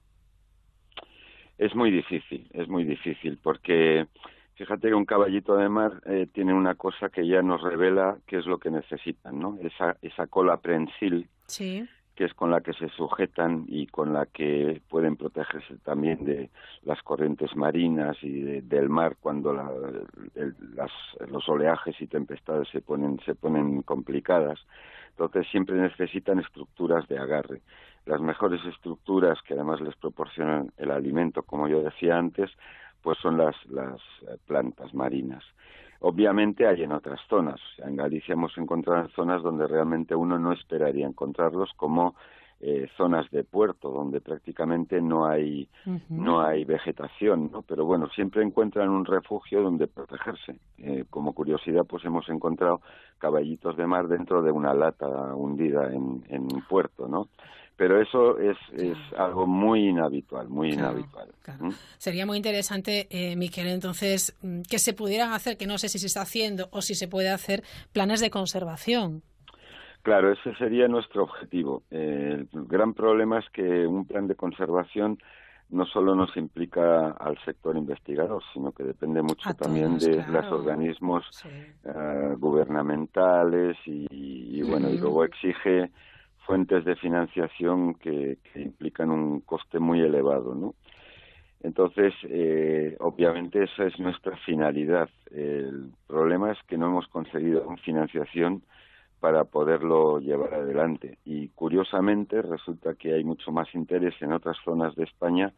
Speaker 26: Es muy difícil, es muy difícil, porque fíjate que un caballito de mar eh, tiene una cosa que ya nos revela qué es lo que necesitan, ¿no? Esa, esa cola prensil
Speaker 4: Sí.
Speaker 26: Que es con la que se sujetan y con la que pueden protegerse también de las corrientes marinas y del mar cuando los oleajes y tempestades se ponen, se ponen complicadas. Entonces siempre necesitan estructuras de agarre. Las mejores estructuras que además les proporcionan el alimento, como yo decía antes, pues son las, las eh, plantas marinas. Obviamente hay en otras zonas. en Galicia hemos encontrado zonas donde realmente uno no esperaría encontrarlos, como eh, zonas de puerto donde prácticamente no hay no hay vegetación, ¿no? Pero bueno, siempre encuentran un refugio donde protegerse. Eh, como curiosidad, pues hemos encontrado caballitos de mar dentro de una lata hundida en, en puerto, ¿no? Pero eso es, es algo muy inhabitual, muy inhabitual.
Speaker 4: Sería muy interesante, eh, Miquel, entonces, mm, que se pudieran hacer, que no sé si se está haciendo o si se puede hacer, planes de conservación.
Speaker 26: Claro, ese sería nuestro objetivo. el gran problema es que un plan de conservación no solo nos implica al sector investigador, sino que depende mucho también de los organismos eh, gubernamentales y, bueno, y luego exige fuentes de financiación que, implican un coste muy elevado, ¿no? Entonces, eh, obviamente esa es nuestra finalidad. El problema es que no hemos conseguido financiación para poderlo llevar adelante. Y curiosamente resulta que hay mucho más interés en otras zonas de España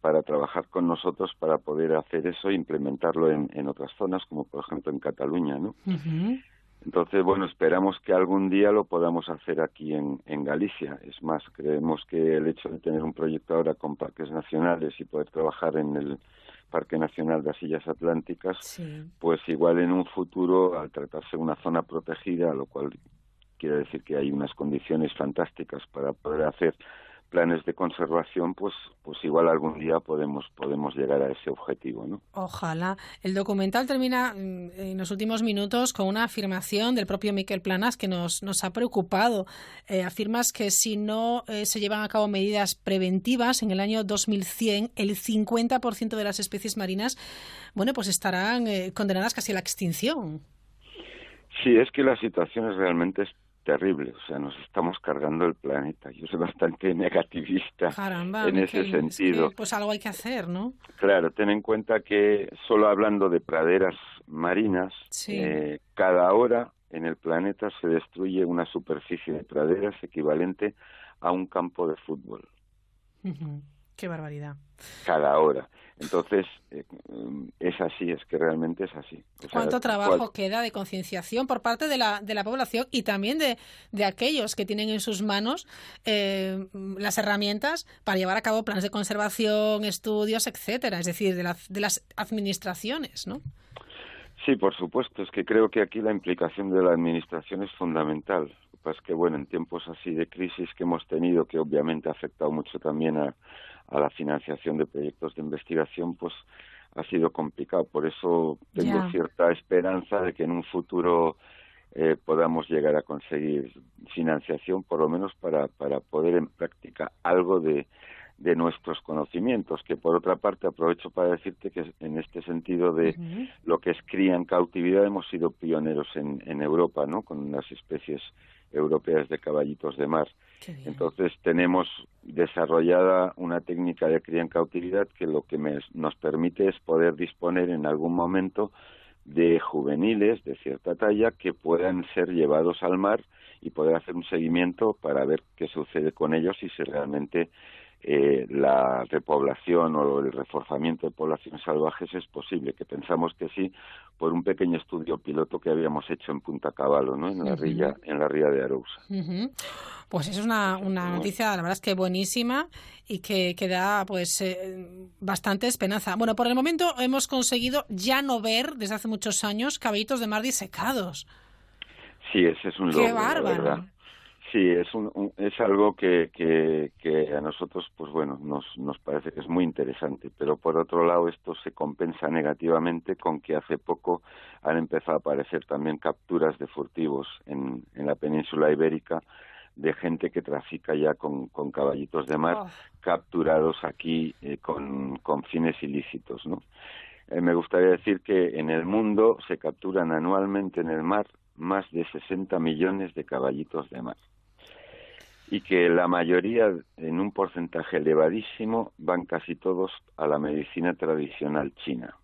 Speaker 26: para trabajar con nosotros para poder hacer eso e implementarlo en, en otras zonas, como por ejemplo en Cataluña, ¿no? Entonces, bueno, esperamos que algún día lo podamos hacer aquí en, en, Galicia. Es más, creemos que el hecho de tener un proyecto ahora con parques nacionales y poder trabajar en el Parque Nacional de las Islas Atlánticas, pues igual en un futuro, al tratarse de una zona protegida, lo cual quiere decir que hay unas condiciones fantásticas para poder hacer planes de conservación, pues, pues igual algún día podemos, podemos llegar a ese objetivo, ¿no?
Speaker 4: Ojalá. El documental termina mm, en los últimos minutos con una afirmación del propio Miquel Planas que nos, nos ha preocupado. Eh, afirmas que si no eh, se llevan a cabo medidas preventivas en el año 2100, el 50% de las especies marinas, bueno, pues estarán eh, condenadas casi a la extinción.
Speaker 26: Sí, es que la situación es realmente terrible, o sea, nos estamos cargando el planeta. Yo soy bastante negativista en ese sentido.
Speaker 4: pues algo hay que hacer, ¿no?
Speaker 26: Claro, ten en cuenta que solo hablando de praderas marinas, eh, cada hora en el planeta se destruye una superficie de praderas equivalente a un campo de fútbol.
Speaker 4: Qué barbaridad.
Speaker 26: Cada hora. Entonces, eh, es así, es que realmente es así.
Speaker 4: ¿Cuánto trabajo queda de concienciación por parte de la, de la población y también de, de aquellos que tienen en sus manos eh, las herramientas para llevar a cabo planes de conservación, estudios, etcétera? Es decir, de, de las administraciones, ¿no?
Speaker 26: Sí, por supuesto. Es que creo que aquí la implicación de la administración es fundamental. Lo que pasa es que, bueno, en tiempos así de crisis que hemos tenido, que obviamente ha afectado mucho también a, a la financiación de proyectos de investigación, pues ha sido complicado. Por eso tengo cierta esperanza de que en un futuro eh, podamos llegar a conseguir financiación, por lo menos para, para poder en práctica algo de, de nuestros conocimientos, que por otra parte aprovecho para decirte que en este sentido de lo que es cría en cautividad hemos sido pioneros en, en Europa, ¿no? Con las especies europeas de caballitos de mar. Entonces tenemos desarrollada una técnica de cría en cautividad que lo que nos permite es poder disponer en algún momento de juveniles de cierta talla que puedan ser llevados al mar y poder hacer un seguimiento para ver qué sucede con ellos y si realmente eh, la repoblación o el reforzamiento de poblaciones salvajes es posible, que pensamos que sí, por un pequeño estudio piloto que habíamos hecho en Punta Caballo, ¿no? en, la ría, en la ría de Arousa.
Speaker 4: Pues eso es una, una noticia, la verdad es que buenísima y que, que da pues eh, bastante esperanza. Bueno, por el momento hemos conseguido ya no ver desde hace muchos años caballitos de mar disecados.
Speaker 26: Sí, ese es un logro. Qué bárbaro. Sí, es, un, es algo que, que, que, a nosotros, pues bueno, nos, nos parece que es muy interesante, pero por otro lado esto se compensa negativamente con que hace poco han empezado a aparecer también capturas de furtivos en, en la península ibérica de gente que trafica ya con, con caballitos de mar oh. capturados aquí eh, con, con fines ilícitos, ¿no? Eh, me gustaría decir que en el mundo se capturan anualmente en el mar más de 60 millones de caballitos de mar y que la mayoría, en un porcentaje elevadísimo, van casi todos a la medicina tradicional china.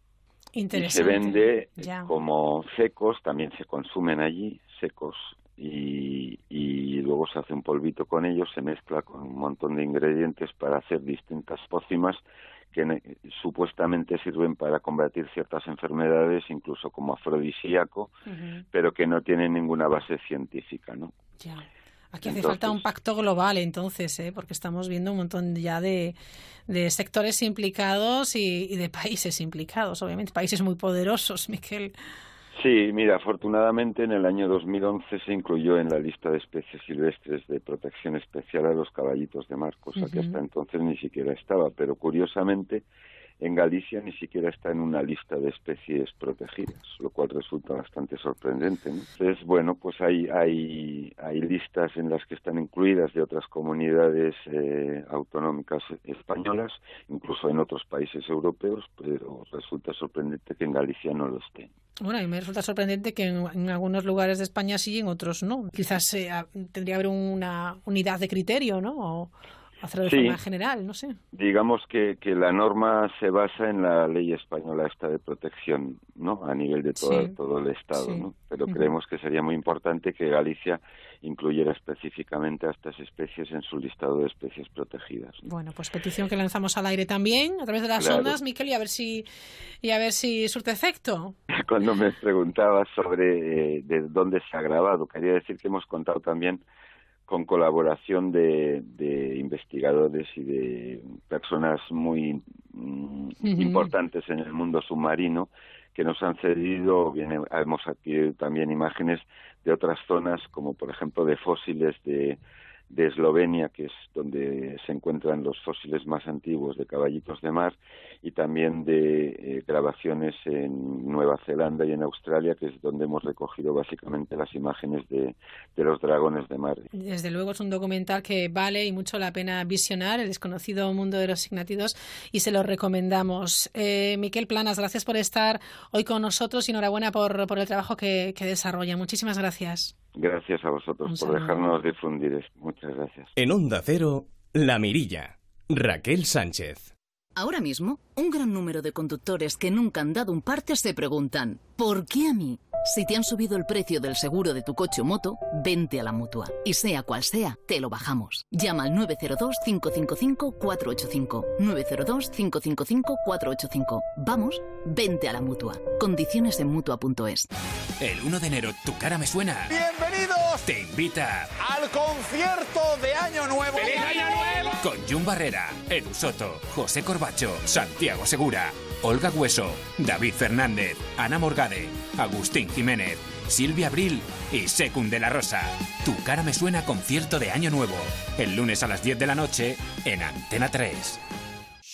Speaker 26: Y se vende como secos, también se consumen allí, secos, y, y, luego se hace un polvito con ellos, se mezcla con un montón de ingredientes para hacer distintas pócimas que supuestamente sirven para combatir ciertas enfermedades, incluso como afrodisíaco, pero que no tienen ninguna base científica, ¿no?
Speaker 4: Ya. Aquí hace falta un pacto global, entonces, ¿eh? porque estamos viendo un montón ya de, de sectores implicados y, y, de países implicados, obviamente, países muy poderosos, Miquel.
Speaker 26: Sí, mira, afortunadamente en el año 2011 se incluyó en la lista de especies silvestres de protección especial a los caballitos de mar, cosa que hasta entonces ni siquiera estaba, pero curiosamente en Galicia ni siquiera está en una lista de especies protegidas, lo cual resulta bastante sorprendente. Entonces, bueno, pues hay, hay, hay listas en las que están incluidas de otras comunidades eh, autonómicas españolas, incluso en otros países europeos, pero resulta sorprendente que en Galicia no lo esté.
Speaker 4: Bueno, a mí me resulta sorprendente que en, algunos lugares de España sí y en otros no. Quizás eh, tendría que haber una unidad de criterio, ¿no? O hacerlo de forma general, no sé.
Speaker 26: Digamos que, que la norma se basa en la ley española esta de protección, ¿no? A nivel de todo, todo el Estado, ¿no? Pero creemos que sería muy importante que Galicia incluyera específicamente a estas especies en su listado de especies protegidas.
Speaker 4: Bueno, pues petición que lanzamos al aire también a través de las ondas, Miquel, y a ver si y a ver si surte efecto.
Speaker 26: Cuando me preguntabas sobre eh, de dónde se ha grabado, quería decir que hemos contado también con colaboración de, de, investigadores y de personas muy mm, importantes en el mundo submarino que nos han cedido, bien, hemos adquirido también imágenes de otras zonas, como por ejemplo de fósiles de de Eslovenia, que es donde se encuentran los fósiles más antiguos de caballitos de mar, y también de eh, grabaciones en Nueva Zelanda y en Australia, que es donde hemos recogido básicamente las imágenes de, de los dragones de mar.
Speaker 4: Desde luego es un documental que vale y mucho la pena visionar, el desconocido mundo de los signativos, y se lo recomendamos. Eh, Miquel Planas, gracias por estar hoy con nosotros y enhorabuena por, por el trabajo que, que desarrolla. Muchísimas gracias.
Speaker 26: Gracias a vosotros por dejarnos difundir Muchas gracias.
Speaker 10: En Onda Cero, La Mirilla. Raquel Sánchez.
Speaker 28: Ahora mismo, un gran número de conductores que nunca han dado un parte se preguntan, ¿por qué a mí? Si te han subido el precio del seguro de tu coche o moto, vente a la mutua. Y sea cual sea, te lo bajamos. Llama al 902-555-485. 902-555-485. Vamos, vente a la mutua. Condiciones en mutua.es.
Speaker 10: El 1 de enero, tu cara me suena.
Speaker 29: ¡Bienvenidos!
Speaker 10: Te invita
Speaker 29: al concierto de Año Nuevo.
Speaker 10: ¡Feliz Año Nuevo! Con Jun Barrera, Edu Soto, José Corbacho, Santiago Segura. Olga Hueso, David Fernández, Ana Morgade, Agustín Jiménez, Silvia Abril y Secund de la Rosa. Tu cara me suena concierto de Año Nuevo. El lunes a las 10 de la noche en Antena 3.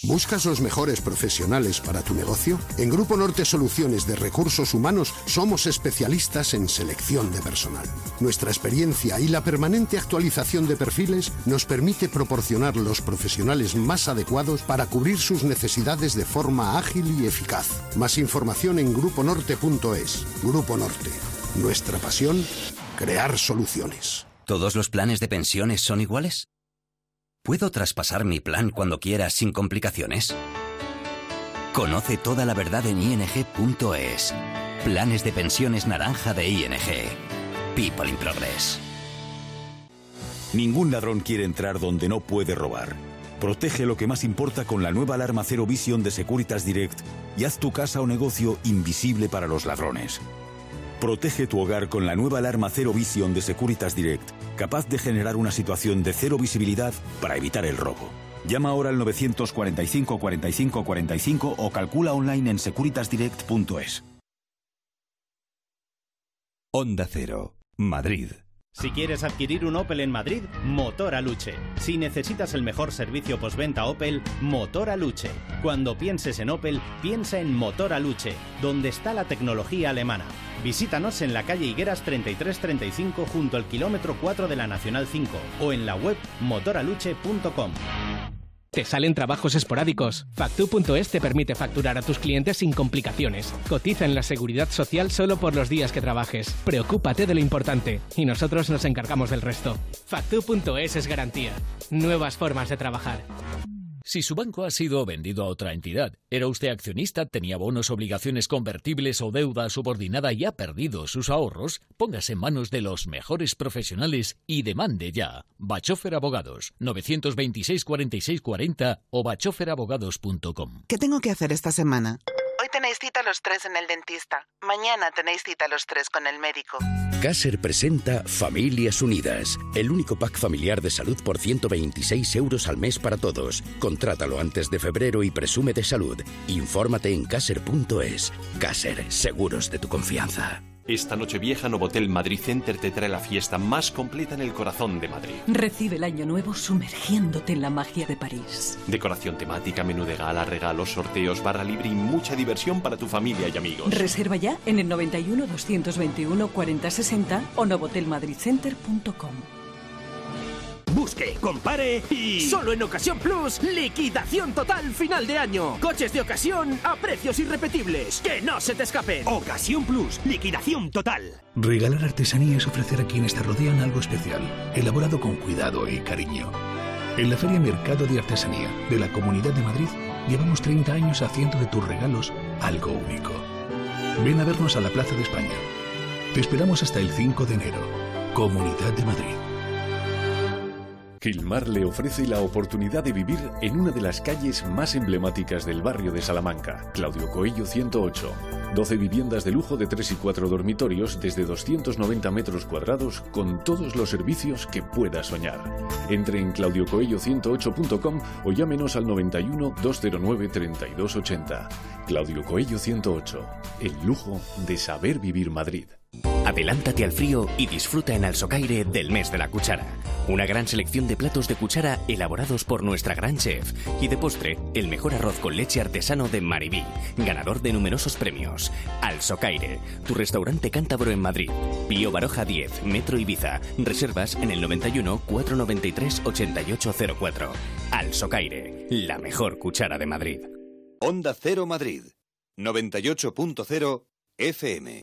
Speaker 30: ¿Buscas los mejores profesionales para tu negocio? En Grupo Norte Soluciones de Recursos Humanos somos especialistas en selección de personal. Nuestra experiencia y la permanente actualización de perfiles nos permite proporcionar los profesionales más adecuados para cubrir sus necesidades de forma ágil y eficaz. Más información en gruponorte.es. Grupo Norte. Nuestra pasión, crear soluciones.
Speaker 31: ¿Todos los planes de pensiones son iguales? ¿Puedo traspasar mi plan cuando quiera sin complicaciones? Conoce toda la verdad en ing.es. Planes de pensiones naranja de ING. People in Progress.
Speaker 13: Ningún ladrón quiere entrar donde no puede robar. Protege lo que más importa con la nueva alarma Cero Vision de Securitas Direct y haz tu casa o negocio invisible para los ladrones. Protege tu hogar con la nueva alarma Cero Vision de Securitas Direct, capaz de generar una situación de cero visibilidad para evitar el robo. Llama ahora al 945 45 45 o calcula online en securitasdirect.es.
Speaker 1: Onda Cero, Madrid.
Speaker 32: Si quieres adquirir un Opel en Madrid, Motor Aluche. Si necesitas el mejor servicio postventa Opel, Motor Aluche. Cuando pienses en Opel, piensa en Motor Aluche, donde está la tecnología alemana. Visítanos en la calle Higueras 3335 junto al kilómetro 4 de la Nacional 5 o en la web motoraluche.com.
Speaker 33: ¿Te salen trabajos esporádicos? Factu.es te permite facturar a tus clientes sin complicaciones. Cotiza en la seguridad social solo por los días que trabajes. Preocúpate de lo importante y nosotros nos encargamos del resto. Factu.es es garantía. Nuevas formas de trabajar.
Speaker 34: Si su banco ha sido vendido a otra entidad, era usted accionista, tenía bonos, obligaciones convertibles o deuda subordinada y ha perdido sus ahorros, póngase en manos de los mejores profesionales y demande ya. Bachofer Abogados, 926 46 40 o bachoferabogados.com.
Speaker 35: ¿Qué tengo que hacer esta semana? Hoy tenéis cita los tres en el dentista. Mañana tenéis cita los tres con el médico.
Speaker 13: Caser presenta Familias Unidas, el único pack familiar de salud por 126 euros al mes para todos. Contrátalo antes de febrero y presume de salud. Infórmate en caser.es. Caser, seguros de tu confianza.
Speaker 32: Esta noche vieja Novotel Madrid Center te trae la fiesta más completa en el corazón de Madrid.
Speaker 36: Recibe el año nuevo sumergiéndote en la magia de París.
Speaker 32: Decoración temática, menú de gala, regalos, sorteos, barra libre y mucha diversión para tu familia y amigos.
Speaker 36: Reserva ya en el 91 221 4060 o novotelmadridcenter.com.
Speaker 37: Busque, compare y solo en Ocasión Plus, liquidación total final de año. Coches de ocasión a precios irrepetibles. Que no se te escapen. Ocasión Plus, liquidación total.
Speaker 38: Regalar artesanía es ofrecer a quienes te rodean algo especial, elaborado con cuidado y cariño. En la Feria Mercado de Artesanía de la Comunidad de Madrid llevamos 30 años haciendo de tus regalos algo único. Ven a vernos a la Plaza de España. Te esperamos hasta el 5 de enero. Comunidad de Madrid.
Speaker 39: Gilmar le ofrece la oportunidad de vivir en una de las calles más emblemáticas del barrio de Salamanca, Claudio Coello 108. 12 viviendas de lujo de 3 y 4 dormitorios desde 290 metros cuadrados con todos los servicios que pueda soñar. Entre en claudiocoello108.com o llámenos al 91 209 3280. Claudio Coello 108. El lujo de saber vivir Madrid.
Speaker 10: Adelántate al frío y disfruta en Alsocaire del mes de la cuchara. Una gran selección de platos de cuchara elaborados por nuestra gran chef. Y de postre, el mejor arroz con leche artesano de Maribí, ganador de numerosos premios. Alsocaire, tu restaurante cántabro en Madrid. Pío Baroja 10, Metro Ibiza. Reservas en el 91 493 8804. Alsocaire, la mejor cuchara de Madrid.
Speaker 40: Onda Cero Madrid, 98.0 FM.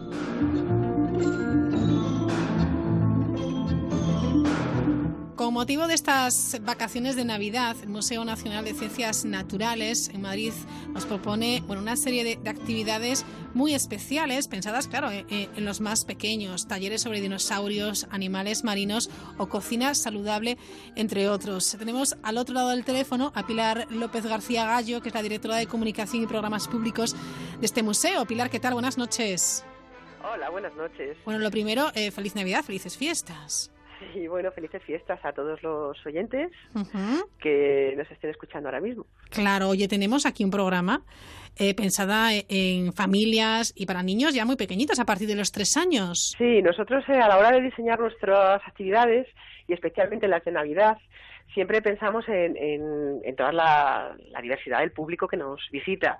Speaker 4: Motivo de estas vacaciones de Navidad, el Museo Nacional de Ciencias Naturales en Madrid nos propone bueno, una serie de, de actividades muy especiales, pensadas, claro, en, en, los más pequeños, talleres sobre dinosaurios, animales marinos o cocina saludable, entre otros. Tenemos al otro lado del teléfono a Pilar López García Gallo, que es la directora de Comunicación y Programas Públicos de este museo. Pilar, ¿qué tal? Buenas noches.
Speaker 41: Hola, buenas noches.
Speaker 4: Bueno, lo primero, eh, feliz Navidad, felices fiestas.
Speaker 41: Y bueno, felices fiestas a todos los oyentes uh -huh. que nos estén escuchando ahora mismo.
Speaker 4: Claro, oye, tenemos aquí un programa eh, pensada en familias y para niños ya muy pequeñitos, a partir de los tres años.
Speaker 41: Sí, nosotros eh, a la hora de diseñar nuestras actividades y especialmente las de Navidad, siempre pensamos en, en, en toda la, la diversidad del público que nos visita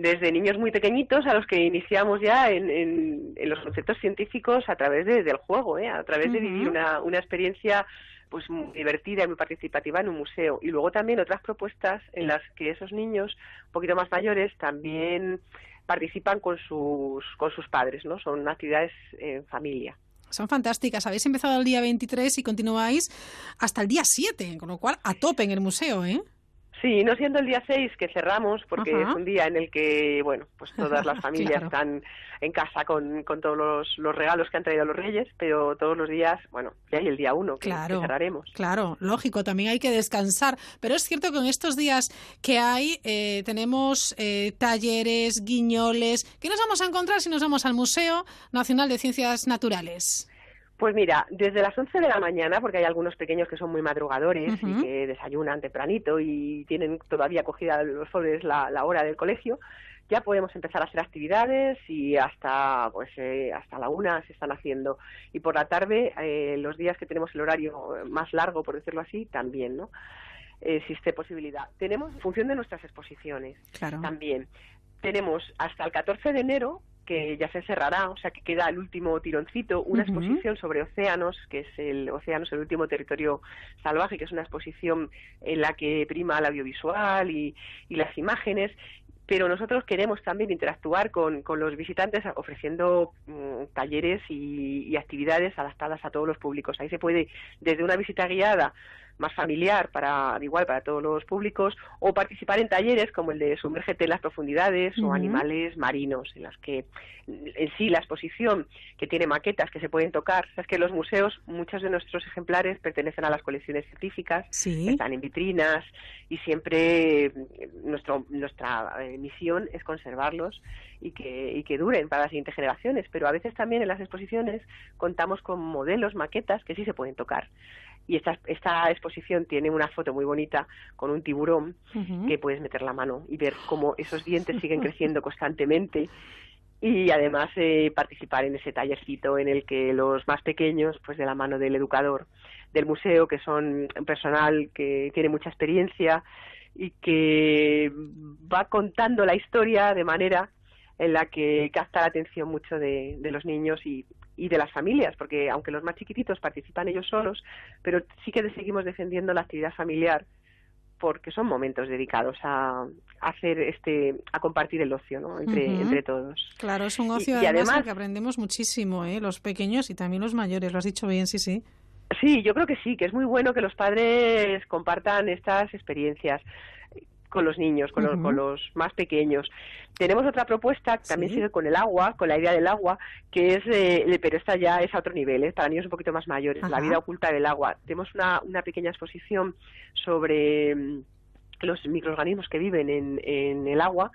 Speaker 41: desde niños muy pequeñitos a los que iniciamos ya en, en, en los conceptos científicos a través de, del juego, ¿eh? a través uh -huh. de vivir una, una experiencia pues muy divertida y muy participativa en un museo. Y luego también otras propuestas en las que esos niños un poquito más mayores también participan con sus, con sus padres, ¿no? Son actividades en familia.
Speaker 4: Son fantásticas. Habéis empezado el día 23 y continuáis hasta el día 7, con lo cual a tope en el museo, ¿eh?
Speaker 41: Sí, no siendo el día 6 que cerramos, porque Ajá. es un día en el que, bueno, pues todas las familias claro. están en casa con, con todos los, los, regalos que han traído los reyes, pero todos los días, bueno, ya hay el día 1 que,
Speaker 4: claro,
Speaker 41: que, cerraremos.
Speaker 4: Claro, lógico, también hay que descansar, pero es cierto que en estos días que hay eh, tenemos eh, talleres, guiñoles, ¿qué nos vamos a encontrar si nos vamos al Museo Nacional de Ciencias Naturales?
Speaker 41: Pues mira, desde las 11 de la mañana, porque hay algunos pequeños que son muy madrugadores y que desayunan tempranito y tienen todavía cogida los sobres la, la hora del colegio, ya podemos empezar a hacer actividades y hasta pues eh, hasta la una se están haciendo. Y por la tarde eh, los días que tenemos el horario más largo por decirlo así también no existe posibilidad. Tenemos en función de nuestras exposiciones también tenemos hasta el 14 de enero que ya se cerrará, o sea que queda el último tironcito, una exposición sobre océanos, que es el Océanos, el último territorio salvaje, que es una exposición en la que prima el audiovisual y, y las imágenes, pero nosotros queremos también interactuar con, con los visitantes ofreciendo mm, talleres y, y, actividades adaptadas a todos los públicos. Ahí se puede, desde una visita guiada más familiar para igual para todos los públicos o participar en talleres como el de sumérgete en las profundidades o animales marinos en las que en sí la exposición que tiene maquetas que se pueden tocar. Es que los museos muchos de nuestros ejemplares pertenecen a las colecciones científicas están en vitrinas y siempre nuestro nuestra eh, misión es conservarlos y que, y que duren para las siguientes generaciones. Pero a veces también en las exposiciones contamos con modelos maquetas que sí se pueden tocar y esta, esta exposición tiene una foto muy bonita con un tiburón que puedes meter la mano y ver cómo esos dientes siguen creciendo constantemente. Y además eh, participar en ese tallercito en el que los más pequeños, pues de la mano del educador del museo, que son personal que tiene mucha experiencia y que va contando la historia de manera en la que capta la atención mucho de, de los niños y, y de las familias, porque aunque los más chiquititos participan ellos solos, pero sí que seguimos defendiendo la actividad familiar porque son momentos dedicados a, hacer este a compartir el ocio ¿no? entre, entre todos
Speaker 4: claro es un ocio y, además, que aprendemos muchísimo ¿eh? los pequeños y también los mayores lo has dicho bien sí sí
Speaker 41: sí yo creo que sí que es muy bueno que los padres compartan estas experiencias con los niños, con, los, con los más pequeños. Tenemos otra propuesta que también sigue con el agua, con la idea del agua, que es, eh, pero esta ya es a otro nivel, es para niños un poquito más mayores, la vida oculta del agua. Tenemos una, una pequeña exposición sobre mm, los microorganismos que viven en, en el agua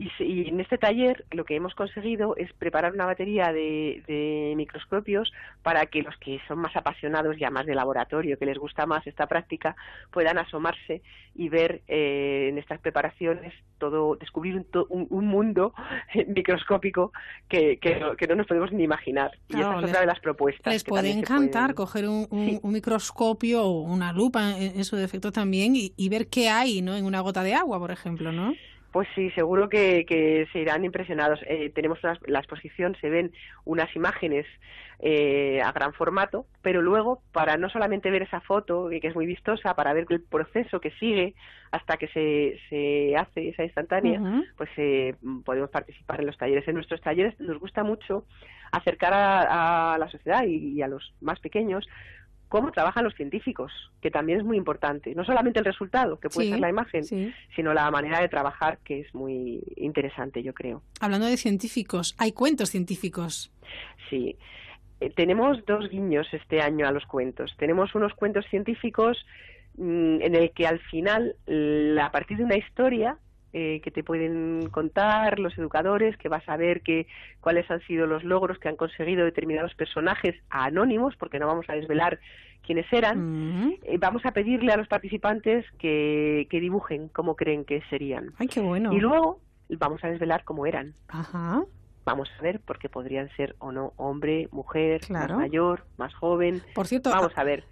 Speaker 41: y, en este taller lo que hemos conseguido es preparar una batería de, microscopios para que los que son más apasionados ya más de laboratorio, que les gusta más esta práctica, puedan asomarse y ver eh, en estas preparaciones todo, descubrir un, un, mundo microscópico que, que, no nos podemos ni imaginar. y esa es otra de las propuestas.
Speaker 4: Les puede encantar coger un, microscopio o una lupa en, su defecto también y, y ver qué hay ¿no? en una gota de agua, por ejemplo, ¿no?
Speaker 41: Pues sí, seguro que, que se irán impresionados. Eh, tenemos la exposición, se ven unas imágenes eh, a gran formato, pero luego, para no solamente ver esa foto, que es muy vistosa, para ver el proceso que sigue hasta que se, se hace esa instantánea, pues eh, podemos participar en los talleres. En nuestros talleres nos gusta mucho acercar a, la sociedad y a los más pequeños cómo trabajan los científicos, que también es muy importante. No solamente el resultado, que puede ser la imagen, sino la manera de trabajar, que es muy interesante, yo creo.
Speaker 4: Hablando de científicos, hay cuentos científicos.
Speaker 41: Sí. Eh, tenemos dos guiños este año a los cuentos. Tenemos unos cuentos científicos mm, en el que al final, a partir de una historia, eh, que te pueden contar los educadores, que vas a ver que, cuáles han sido los logros que han conseguido determinados personajes anónimos, porque no vamos a desvelar quiénes eran. Eh, vamos a pedirle a los participantes que, que dibujen cómo creen que serían.
Speaker 4: ¡Ay, qué bueno!
Speaker 41: Y luego vamos a desvelar cómo eran. Ajá vamos a ver porque podrían ser o no hombre, mujer, más mayor, más joven.
Speaker 4: Por cierto,
Speaker 41: vamos a ver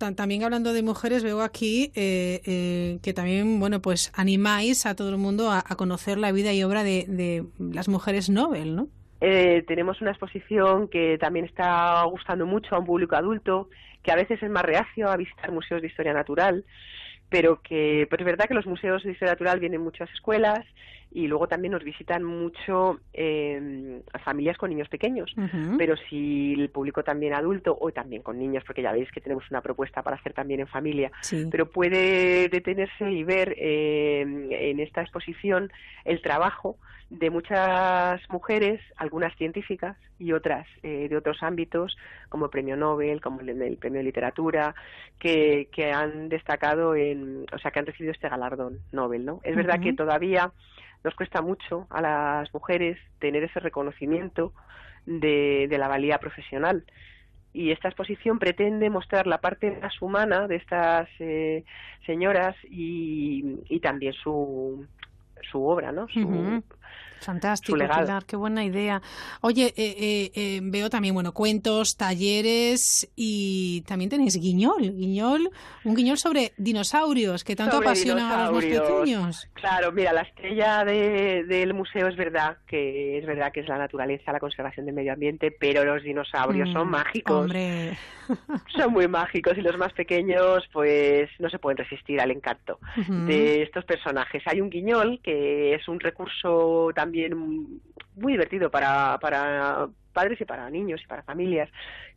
Speaker 4: también hablando de mujeres, veo aquí eh, eh, que también, bueno, pues animáis a todo el mundo a, conocer la vida y obra de, las mujeres Nobel, ¿no?
Speaker 41: Eh, tenemos una exposición que también está gustando mucho a un público adulto, que a veces es más reacio a visitar museos de historia natural, pero que pues es verdad que los museos de historia natural vienen muchas escuelas y luego también nos visitan mucho eh, familias con niños pequeños, pero si el público también adulto o también con niños, porque ya veis que tenemos una propuesta para hacer también en familia, pero puede detenerse y ver eh, en esta exposición el trabajo de muchas mujeres, algunas científicas y otras eh, de otros ámbitos, como el Premio Nobel, como el, Premio de Literatura, que, que, han destacado en, o sea, que han recibido este galardón Nobel, ¿no? Es verdad que todavía nos cuesta mucho a las mujeres tener ese reconocimiento de, de la valía profesional y esta exposición pretende mostrar la parte más humana de estas eh, señoras y, y también su, su obra, ¿no? Su,
Speaker 4: Fantástico, Pilar, qué buena idea. Oye, eh, eh, eh, veo también, bueno, cuentos, talleres y también tenéis guiñol, guiñol, un guiñol sobre dinosaurios que tanto apasiona a los más pequeños.
Speaker 41: Claro, mira, la estrella del museo es verdad que es verdad que es la naturaleza, la conservación del medio ambiente, pero los dinosaurios son mm, mágicos.
Speaker 4: Hombre.
Speaker 41: Son muy mágicos y los más pequeños, pues, no se pueden resistir al encanto de estos personajes. Hay un guiñol que es un recurso también también muy divertido para, para padres y para niños y para familias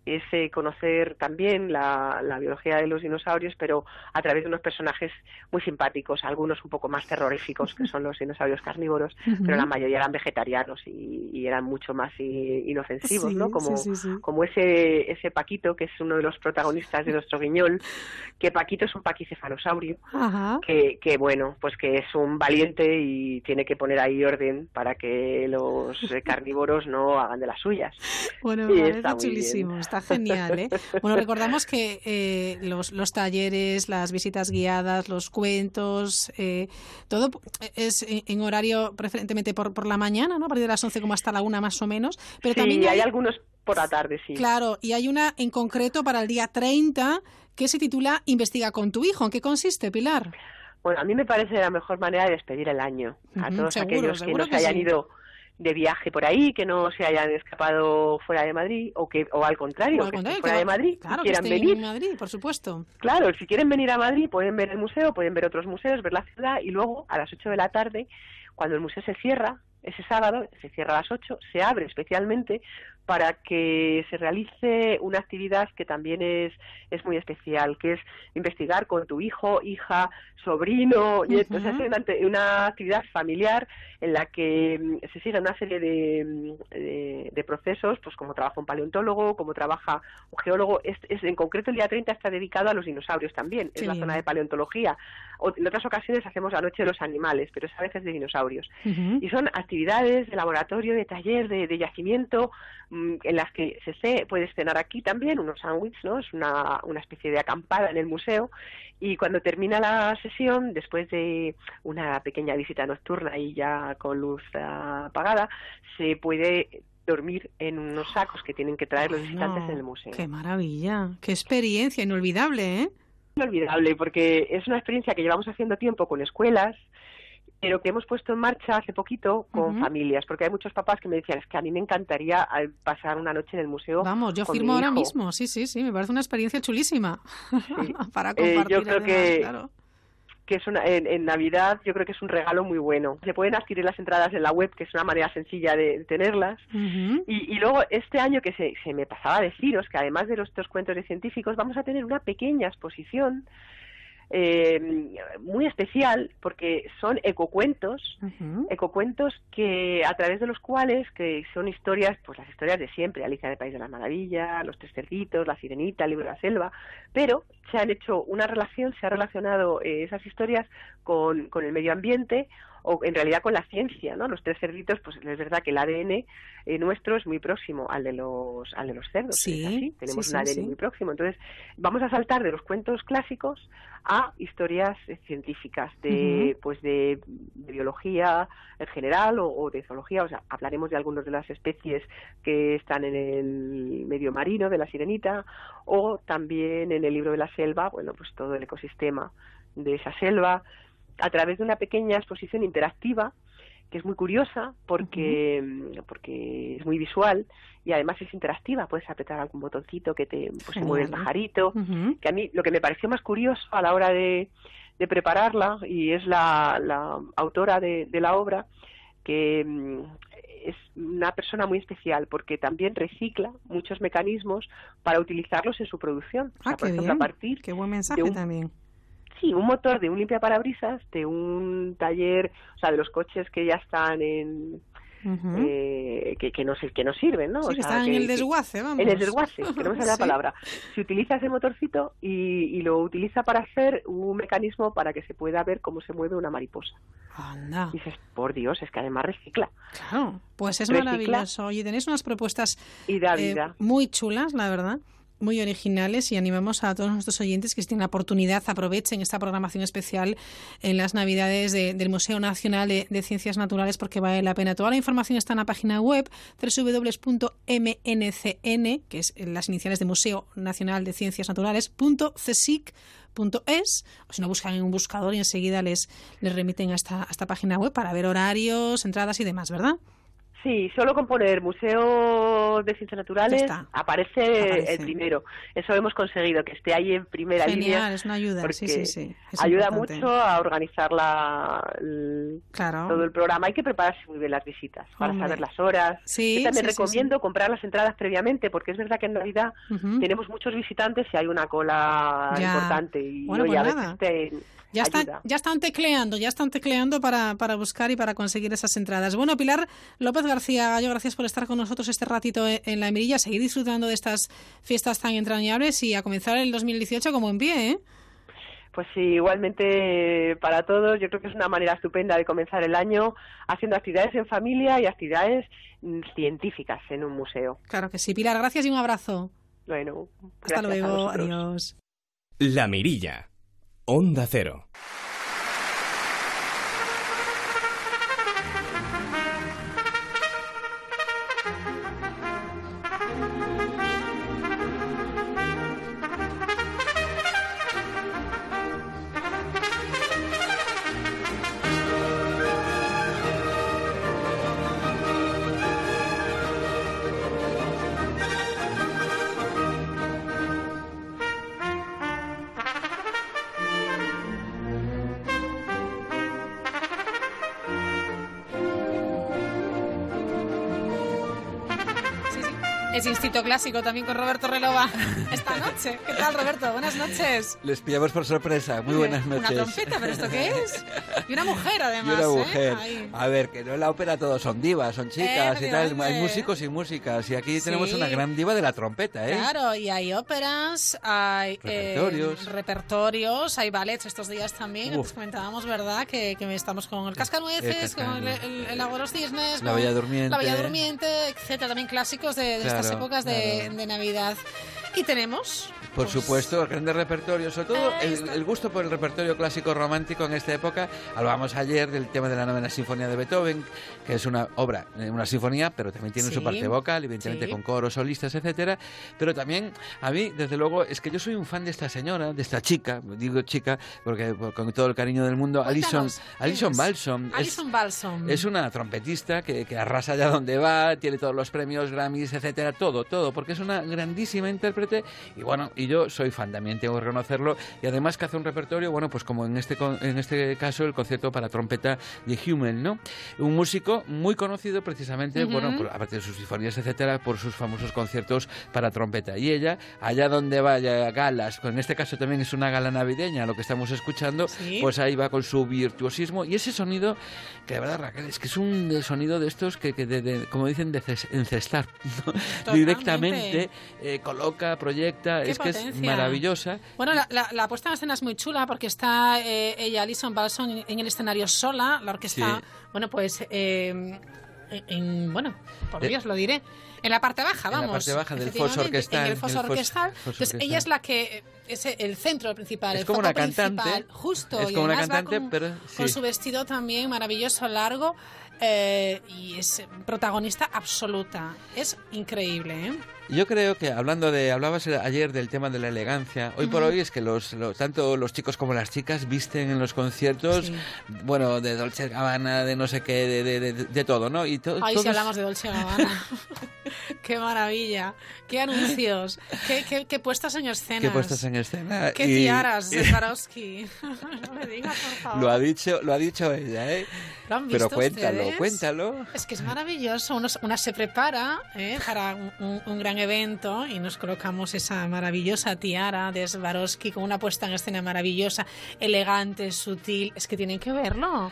Speaker 41: es eh, conocer también la, biología de los dinosaurios, pero a través de unos personajes muy simpáticos, algunos un poco más terroríficos, que son los dinosaurios carnívoros, pero la mayoría eran vegetarianos y, eran mucho más inofensivos, ¿no? Como, como ese, ese Paquito, que es uno de los protagonistas de nuestro guiñol, que Paquito es un paquicefalosaurio, que, que, bueno, pues que es un valiente y tiene que poner ahí orden para que los carnívoros no hagan de las suyas.
Speaker 4: Bueno, está chulísimo está genial. ¿eh? Bueno, recordamos que eh, los, los, talleres, las visitas guiadas, los cuentos, eh, todo es en horario preferentemente por, por la mañana, ¿no? A partir de las 11 como hasta la una más o menos. Pero también
Speaker 41: hay, algunos por la tarde, sí.
Speaker 4: Claro, y hay una en concreto para el día 30 que se titula Investiga con tu hijo. ¿En qué consiste, Pilar?
Speaker 41: Bueno, a mí me parece la mejor manera de despedir el año. A todos aquellos que no se hayan ido de viaje por ahí, que no se hayan escapado fuera de Madrid o que o al contrario, fuera de Madrid quieran venir.
Speaker 4: Madrid, por supuesto.
Speaker 41: Claro, si quieren venir a Madrid pueden ver el museo, pueden ver otros museos, ver la ciudad y luego a las 8 de la tarde, cuando el museo se cierra, ese sábado, se cierra a las 8, se abre especialmente para que se realice una actividad que también es, es muy especial, que es investigar con tu hijo, hija, sobrino, nieto. una, actividad familiar en la que mm, se sigue una serie de, de, procesos, pues como trabaja un paleontólogo, como trabaja un geólogo. Es, en concreto el día 30 está dedicado a los dinosaurios también, es la zona de paleontología. en otras ocasiones hacemos la noche de los animales, pero esa vez es de dinosaurios. Y son actividades de laboratorio, de taller, de, de yacimiento, Mm, en las que se puedes cenar aquí también, unos sándwiches, ¿no? Es una, una especie de acampada en el museo y cuando termina la sesión, después de una pequeña visita nocturna y ya con luz apagada, se puede dormir en unos sacos que tienen que traer los visitantes en el museo.
Speaker 4: ¡Qué maravilla! ¡Qué experiencia inolvidable, eh!
Speaker 41: Inolvidable, porque es una experiencia que llevamos haciendo tiempo con escuelas, pero que hemos puesto en marcha hace poquito con familias, porque hay muchos papás que me decían, es que a mí me encantaría eh, pasar una noche en el museo.
Speaker 4: Vamos, yo firmo ahora mismo, sí, sí, sí, me parece una experiencia chulísima para
Speaker 41: eh,
Speaker 4: compartir.
Speaker 41: yo creo que, que es una, en, Navidad yo creo que es un regalo muy bueno. Se pueden adquirir las entradas en la web, que es una manera sencilla de, tenerlas. y, y, luego este año que se, se me pasaba a deciros que además de los estos cuentos de científicos, vamos a tener una pequeña exposición eh, muy especial porque son ecocuentos, ecocuentos que a través de los cuales que son historias, pues las historias de siempre, Alicia del País de las Maravillas, Los Tres Cerditos, La Sirenita, El Libro de la Selva, pero se han hecho una relación, se ha relacionado eh, esas historias con, con el medio ambiente o en realidad con la ciencia, ¿no? Los tres cerditos, pues es verdad que el ADN eh, nuestro es muy próximo al de los al de los cerdos,
Speaker 4: sí,
Speaker 41: tenemos
Speaker 4: un
Speaker 41: ADN muy próximo. Entonces, vamos a saltar de los cuentos clásicos a historias eh, científicas de pues de, biología en general o, de zoología, o sea, hablaremos de algunas de las especies que están en el medio marino de la sirenita o también en el libro de la selva, bueno, pues todo el ecosistema de esa selva, a través de una pequeña exposición interactiva que es muy curiosa porque, porque es muy visual y además es interactiva. Puedes apretar algún botoncito que te pues, se mueve el pajarito. Que a mí lo que me pareció más curioso a la hora de, de prepararla y es la, la autora de, de la obra que mm, es una persona muy especial porque también recicla muchos mecanismos para utilizarlos en su producción.
Speaker 4: Ah, qué bien. a partir qué buen mensaje también
Speaker 41: Sí, un motor de un limpiaparabrisas, de un taller, o sea, de los coches que ya están en, eh, que, que, no, que no sirven, ¿no?
Speaker 4: Sí, que están en el desguace, vamos.
Speaker 41: En el desguace, que no me sale la palabra. Se utiliza ese motorcito y, y, lo utiliza para hacer un mecanismo para que se pueda ver cómo se mueve una mariposa.
Speaker 4: Anda.
Speaker 41: Y dices, por Dios, es que además recicla.
Speaker 4: Claro, pues es maravilloso. Oye, tenéis unas propuestas
Speaker 41: y
Speaker 4: eh, muy chulas, la verdad muy originales y animamos a todos nuestros oyentes que si tienen la oportunidad aprovechen esta programación especial en las Navidades del Museo Nacional de, Ciencias Naturales porque vale la pena. Toda la información está en la página web www.mncn, que es las iniciales de Museo Nacional de Ciencias Naturales, .es, o si no buscan en un buscador y enseguida les, les remiten a esta, a esta página web para ver horarios, entradas y demás, ¿verdad?
Speaker 41: Sí, solo con poner Museo de Ciencias Naturales aparece, el primero. Eso hemos conseguido, que esté ahí en primera
Speaker 4: Genial,
Speaker 41: línea.
Speaker 4: es una ayuda, sí, sí, sí.
Speaker 41: ayuda mucho a organizar la, todo el programa. Hay que prepararse muy bien las visitas para saber las horas.
Speaker 4: Sí,
Speaker 41: Yo también
Speaker 4: sí, sí,
Speaker 41: recomiendo comprar las entradas previamente, porque es verdad que en Navidad tenemos muchos visitantes y hay una cola
Speaker 4: Ya.
Speaker 41: importante. Y
Speaker 4: Bueno, pues nada.
Speaker 41: te
Speaker 4: Ya están, ya están tecleando, ya están tecleando para, para buscar y para conseguir esas entradas. Bueno, Pilar López García Gallo, gracias por estar con nosotros este ratito en, en la Emirilla, seguir disfrutando de estas fiestas tan entrañables y a comenzar el 2018 como en pie, ¿eh?
Speaker 41: Pues sí, igualmente para todos, yo creo que es una manera estupenda de comenzar el año haciendo actividades en familia y actividades mm, científicas en un museo.
Speaker 4: Claro que sí. Pilar, gracias y un abrazo.
Speaker 41: Bueno,
Speaker 4: Hasta luego, adiós.
Speaker 42: La Mirilla. Onda Cero.
Speaker 4: Clásico también con Roberto Relova esta noche. ¿Qué tal, Roberto? Buenas noches.
Speaker 43: Les pillamos por sorpresa. Muy buenas noches.
Speaker 4: Una trompeta, ¿pero esto qué es? Y una mujer,
Speaker 43: Y
Speaker 4: además.
Speaker 43: una
Speaker 4: ¿eh?
Speaker 43: mujer.
Speaker 4: Ahí.
Speaker 43: A ver, que no en la ópera todos son divas, son chicas y tal. Hay músicos y músicas. Y aquí tenemos
Speaker 4: Sí.
Speaker 43: una gran diva de la trompeta, ¿eh?
Speaker 4: Claro, y hay óperas, hay eh,
Speaker 43: Repertorios.
Speaker 4: repertorios, hay ballets estos días también.
Speaker 43: Uf.
Speaker 4: Les comentábamos, ¿verdad? Que, que estamos con el Cascanueces,
Speaker 43: El
Speaker 4: con el,
Speaker 43: Cascanueces.
Speaker 4: el, el Lago de los Cisnes,
Speaker 43: La Bella Durmiente.
Speaker 4: La Bella Durmiente, etcétera. También clásicos de, de estas
Speaker 43: Claro,
Speaker 4: épocas de,
Speaker 43: claro.
Speaker 4: de Navidad. Y tenemos
Speaker 43: Por supuesto, grandes repertorios, sobre todo el, el gusto por el repertorio clásico romántico en esta época. Hablábamos ayer del tema de la novena sinfonía de Beethoven, que es una obra, eh, una sinfonía, pero también tiene
Speaker 4: Sí,
Speaker 43: su parte vocal, evidentemente
Speaker 4: sí.
Speaker 43: con coros, solistas, etcétera. Pero también, a mí, desde luego, es que yo soy un fan de esta señora, de esta chica, digo chica, porque por- con todo el cariño del mundo, Alison,
Speaker 4: Cuéntanos, ¿quién
Speaker 43: Alison? Balsom. es-
Speaker 4: Alison Balsom.
Speaker 43: es una trompetista que, que arrasa allá donde va, tiene todos los premios, Grammys, etcétera, todo, todo, porque es una grandísima intérprete y bueno, y yo soy fan también, tengo que reconocerlo, y además que hace un repertorio, bueno, pues como en este, en este caso el concierto para trompeta de Hummel, ¿no? Un músico muy conocido precisamente, bueno, por- aparte de sus sinfonías, etcétera, por sus famosos conciertos para trompeta. Y ella, allá donde vaya, galas, en este caso también es una gala navideña, lo que estamos escuchando,
Speaker 44: Sí.
Speaker 43: pues ahí va con su virtuosismo y ese sonido que de verdad Raquel es que es un sonido de estos que, que de- de- como dicen de ces- encestar ¿no? directamente eh, coloca proyecta es que es maravillosa
Speaker 4: Bueno, la, la- la puesta en escena es muy chula porque está eh, ella, Alison Balson, en, en el escenario sola, la orquesta,
Speaker 43: Sí.
Speaker 4: bueno, pues, eh, en, en- bueno, por Dios lo diré, en la parte baja,
Speaker 43: en la
Speaker 4: vamos.
Speaker 43: parte baja del foso orquestal,
Speaker 4: En el foso orquestal.
Speaker 43: foso
Speaker 4: Entonces,
Speaker 43: orquestal.
Speaker 4: ella es la que, es el centro principal,
Speaker 43: Es
Speaker 4: el
Speaker 43: como
Speaker 4: foco
Speaker 43: una cantante,
Speaker 4: principal, justo.
Speaker 43: es
Speaker 4: y
Speaker 43: como una
Speaker 4: además va
Speaker 43: cantante,
Speaker 4: con,
Speaker 43: pero
Speaker 4: con su vestido también maravilloso, largo, eh, y es protagonista absoluta. Es increíble, ¿eh?
Speaker 43: Yo creo que hablando de, hablabas ayer del tema de la elegancia. Hoy por
Speaker 4: Ujú.
Speaker 43: hoy es que los, los- tanto los chicos como las chicas visten en los conciertos, bueno, de Dolce Gabbana, de no sé qué, de, de, de- de todo, ¿no? Y to-
Speaker 4: Ay, si
Speaker 43: todos-
Speaker 4: hablamos de Dolce Gabbana. qué maravilla. Qué anuncios. Qué, qué, qué puestas en escena.
Speaker 43: que puestas en escena.
Speaker 4: Qué
Speaker 43: y-
Speaker 4: tiaras de Swarovski. no me digas, por favor.
Speaker 43: Lo ha dicho, lo ha dicho ella, ¿eh?
Speaker 4: ¿Lo han
Speaker 43: Pero
Speaker 4: visto
Speaker 43: cuéntalo,
Speaker 4: ustedes?
Speaker 43: cuéntalo.
Speaker 4: Es que es maravilloso. Uno, una se prepara ¿eh? para un, un- un gran evento y nos colocamos esa maravillosa tiara de Swarovski con una puesta en escena maravillosa, elegante, sutil. Es que tienen que verlo.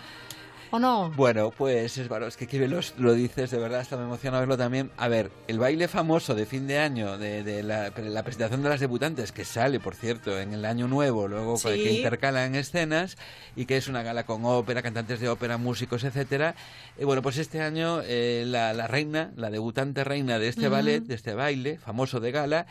Speaker 4: ¿O no?
Speaker 43: Bueno, pues es es que bien los- lo dices, de verdad, hasta me emociona verlo también. A ver, el baile famoso de fin de año, de, de la, la presentación de las debutantes, que sale, por cierto, en el año nuevo, luego
Speaker 44: Sí.
Speaker 43: que intercala en escenas, y que es una gala con ópera, cantantes de ópera, músicos, etcétera. Y bueno, pues este año eh, la, la reina, la debutante reina de este ballet, de este baile famoso de gala,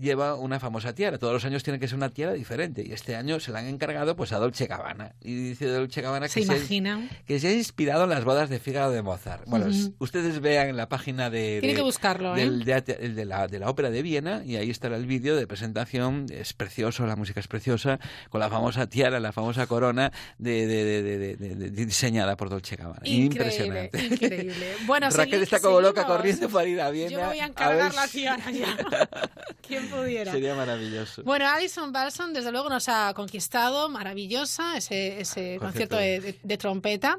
Speaker 43: lleva una famosa tiara. Todos los años tiene que ser una tiara diferente. Y este año se la han encargado pues a Dolce Gabbana. Y dice Dolce Gabbana
Speaker 4: ¿Se
Speaker 43: que se,
Speaker 4: imaginan?
Speaker 43: que se ha inspirado en las bodas de Fígaro de Mozart. Bueno,
Speaker 4: Ujú.
Speaker 43: s- ustedes vean en la página de,
Speaker 4: Tienen
Speaker 43: de-
Speaker 4: que buscarlo, ¿eh?
Speaker 43: del- de, de- de la, de la ópera de Viena y ahí estará el vídeo de presentación. Es precioso, la música es preciosa, con la famosa tiara, la famosa corona de, diseñada por Dolce Gabbana.
Speaker 4: Increíble,
Speaker 43: Impresionante.
Speaker 4: increíble. Bueno,
Speaker 43: Raquel está como loca corriendo para ir a Viena.
Speaker 4: Yo voy a
Speaker 43: ver
Speaker 4: encargar la
Speaker 43: si-
Speaker 4: tiara ya. ¿Quién pudiera?
Speaker 43: Sería maravilloso.
Speaker 4: Bueno, Alison Balson, desde luego, nos ha conquistado, maravillosa, ese, ese concierto de, de- de trompeta.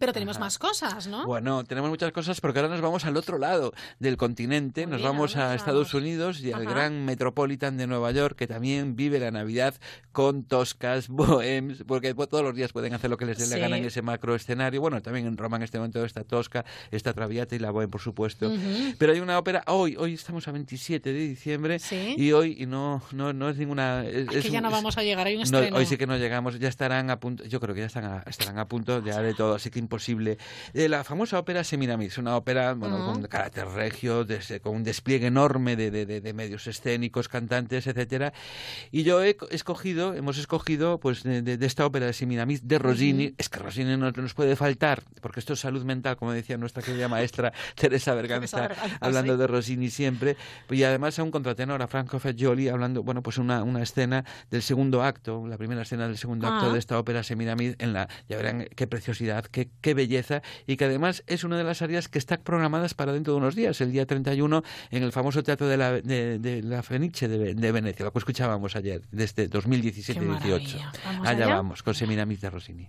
Speaker 4: Pero tenemos
Speaker 43: Ajá.
Speaker 4: más cosas, ¿no?
Speaker 43: Bueno, tenemos muchas cosas porque ahora nos vamos al otro lado del continente, nos vamos a Estados Unidos y al
Speaker 4: Ajá.
Speaker 43: gran Metropolitan de Nueva York que también vive la Navidad con toscas, bohems, porque todos los días pueden hacer lo que les dé la gana en ese macro escenario. Bueno, también en Roma en este momento está Tosca, está Traviata y la Bohem, por supuesto. Pero hay una ópera, hoy, hoy estamos a 27 de diciembre
Speaker 4: Sí.
Speaker 43: y hoy y no, no, no es ninguna... Es,
Speaker 4: Ay, que
Speaker 43: es
Speaker 4: ya no
Speaker 43: es-
Speaker 4: vamos a llegar, hay un
Speaker 43: no,
Speaker 4: estreno.
Speaker 43: hoy sí que no llegamos, ya estarán a punto, yo creo que ya están a, estarán a punto ya de todo, así que imposible. Eh, la famosa ópera Semiramis, una ópera bueno,
Speaker 4: Ujú.
Speaker 43: con carácter regio, des- con un despliegue enorme de, de- de- de medios escénicos, cantantes, etcétera. Y yo he co- escogido, hemos escogido, pues, de, esta ópera de Semiramis, de Rossini.
Speaker 4: Ujú.
Speaker 43: Es que Rossini no nos puede faltar, porque esto es salud mental, como decía nuestra querida maestra Teresa Berganza,
Speaker 4: Berganza,
Speaker 43: hablando
Speaker 4: sí.
Speaker 43: de Rossini siempre. Y además a un contratenor, a Franco Fagioli, hablando, bueno, pues una, una escena del segundo acto, la primera escena del segundo
Speaker 4: Ah.
Speaker 43: acto de esta ópera Semiramis, en la, ya verán qué preciosidad, qué, qué belleza, y que además es una de las áreas que están programadas para dentro de unos días, el día 31, en el famoso Teatro de la, de, de la Fenice de, de Venecia, lo que escuchábamos ayer, desde 2017-18.
Speaker 4: Qué maravilla. ¿Vamos
Speaker 43: Allá
Speaker 4: allá?
Speaker 43: vamos, con Semiramis de Rossini.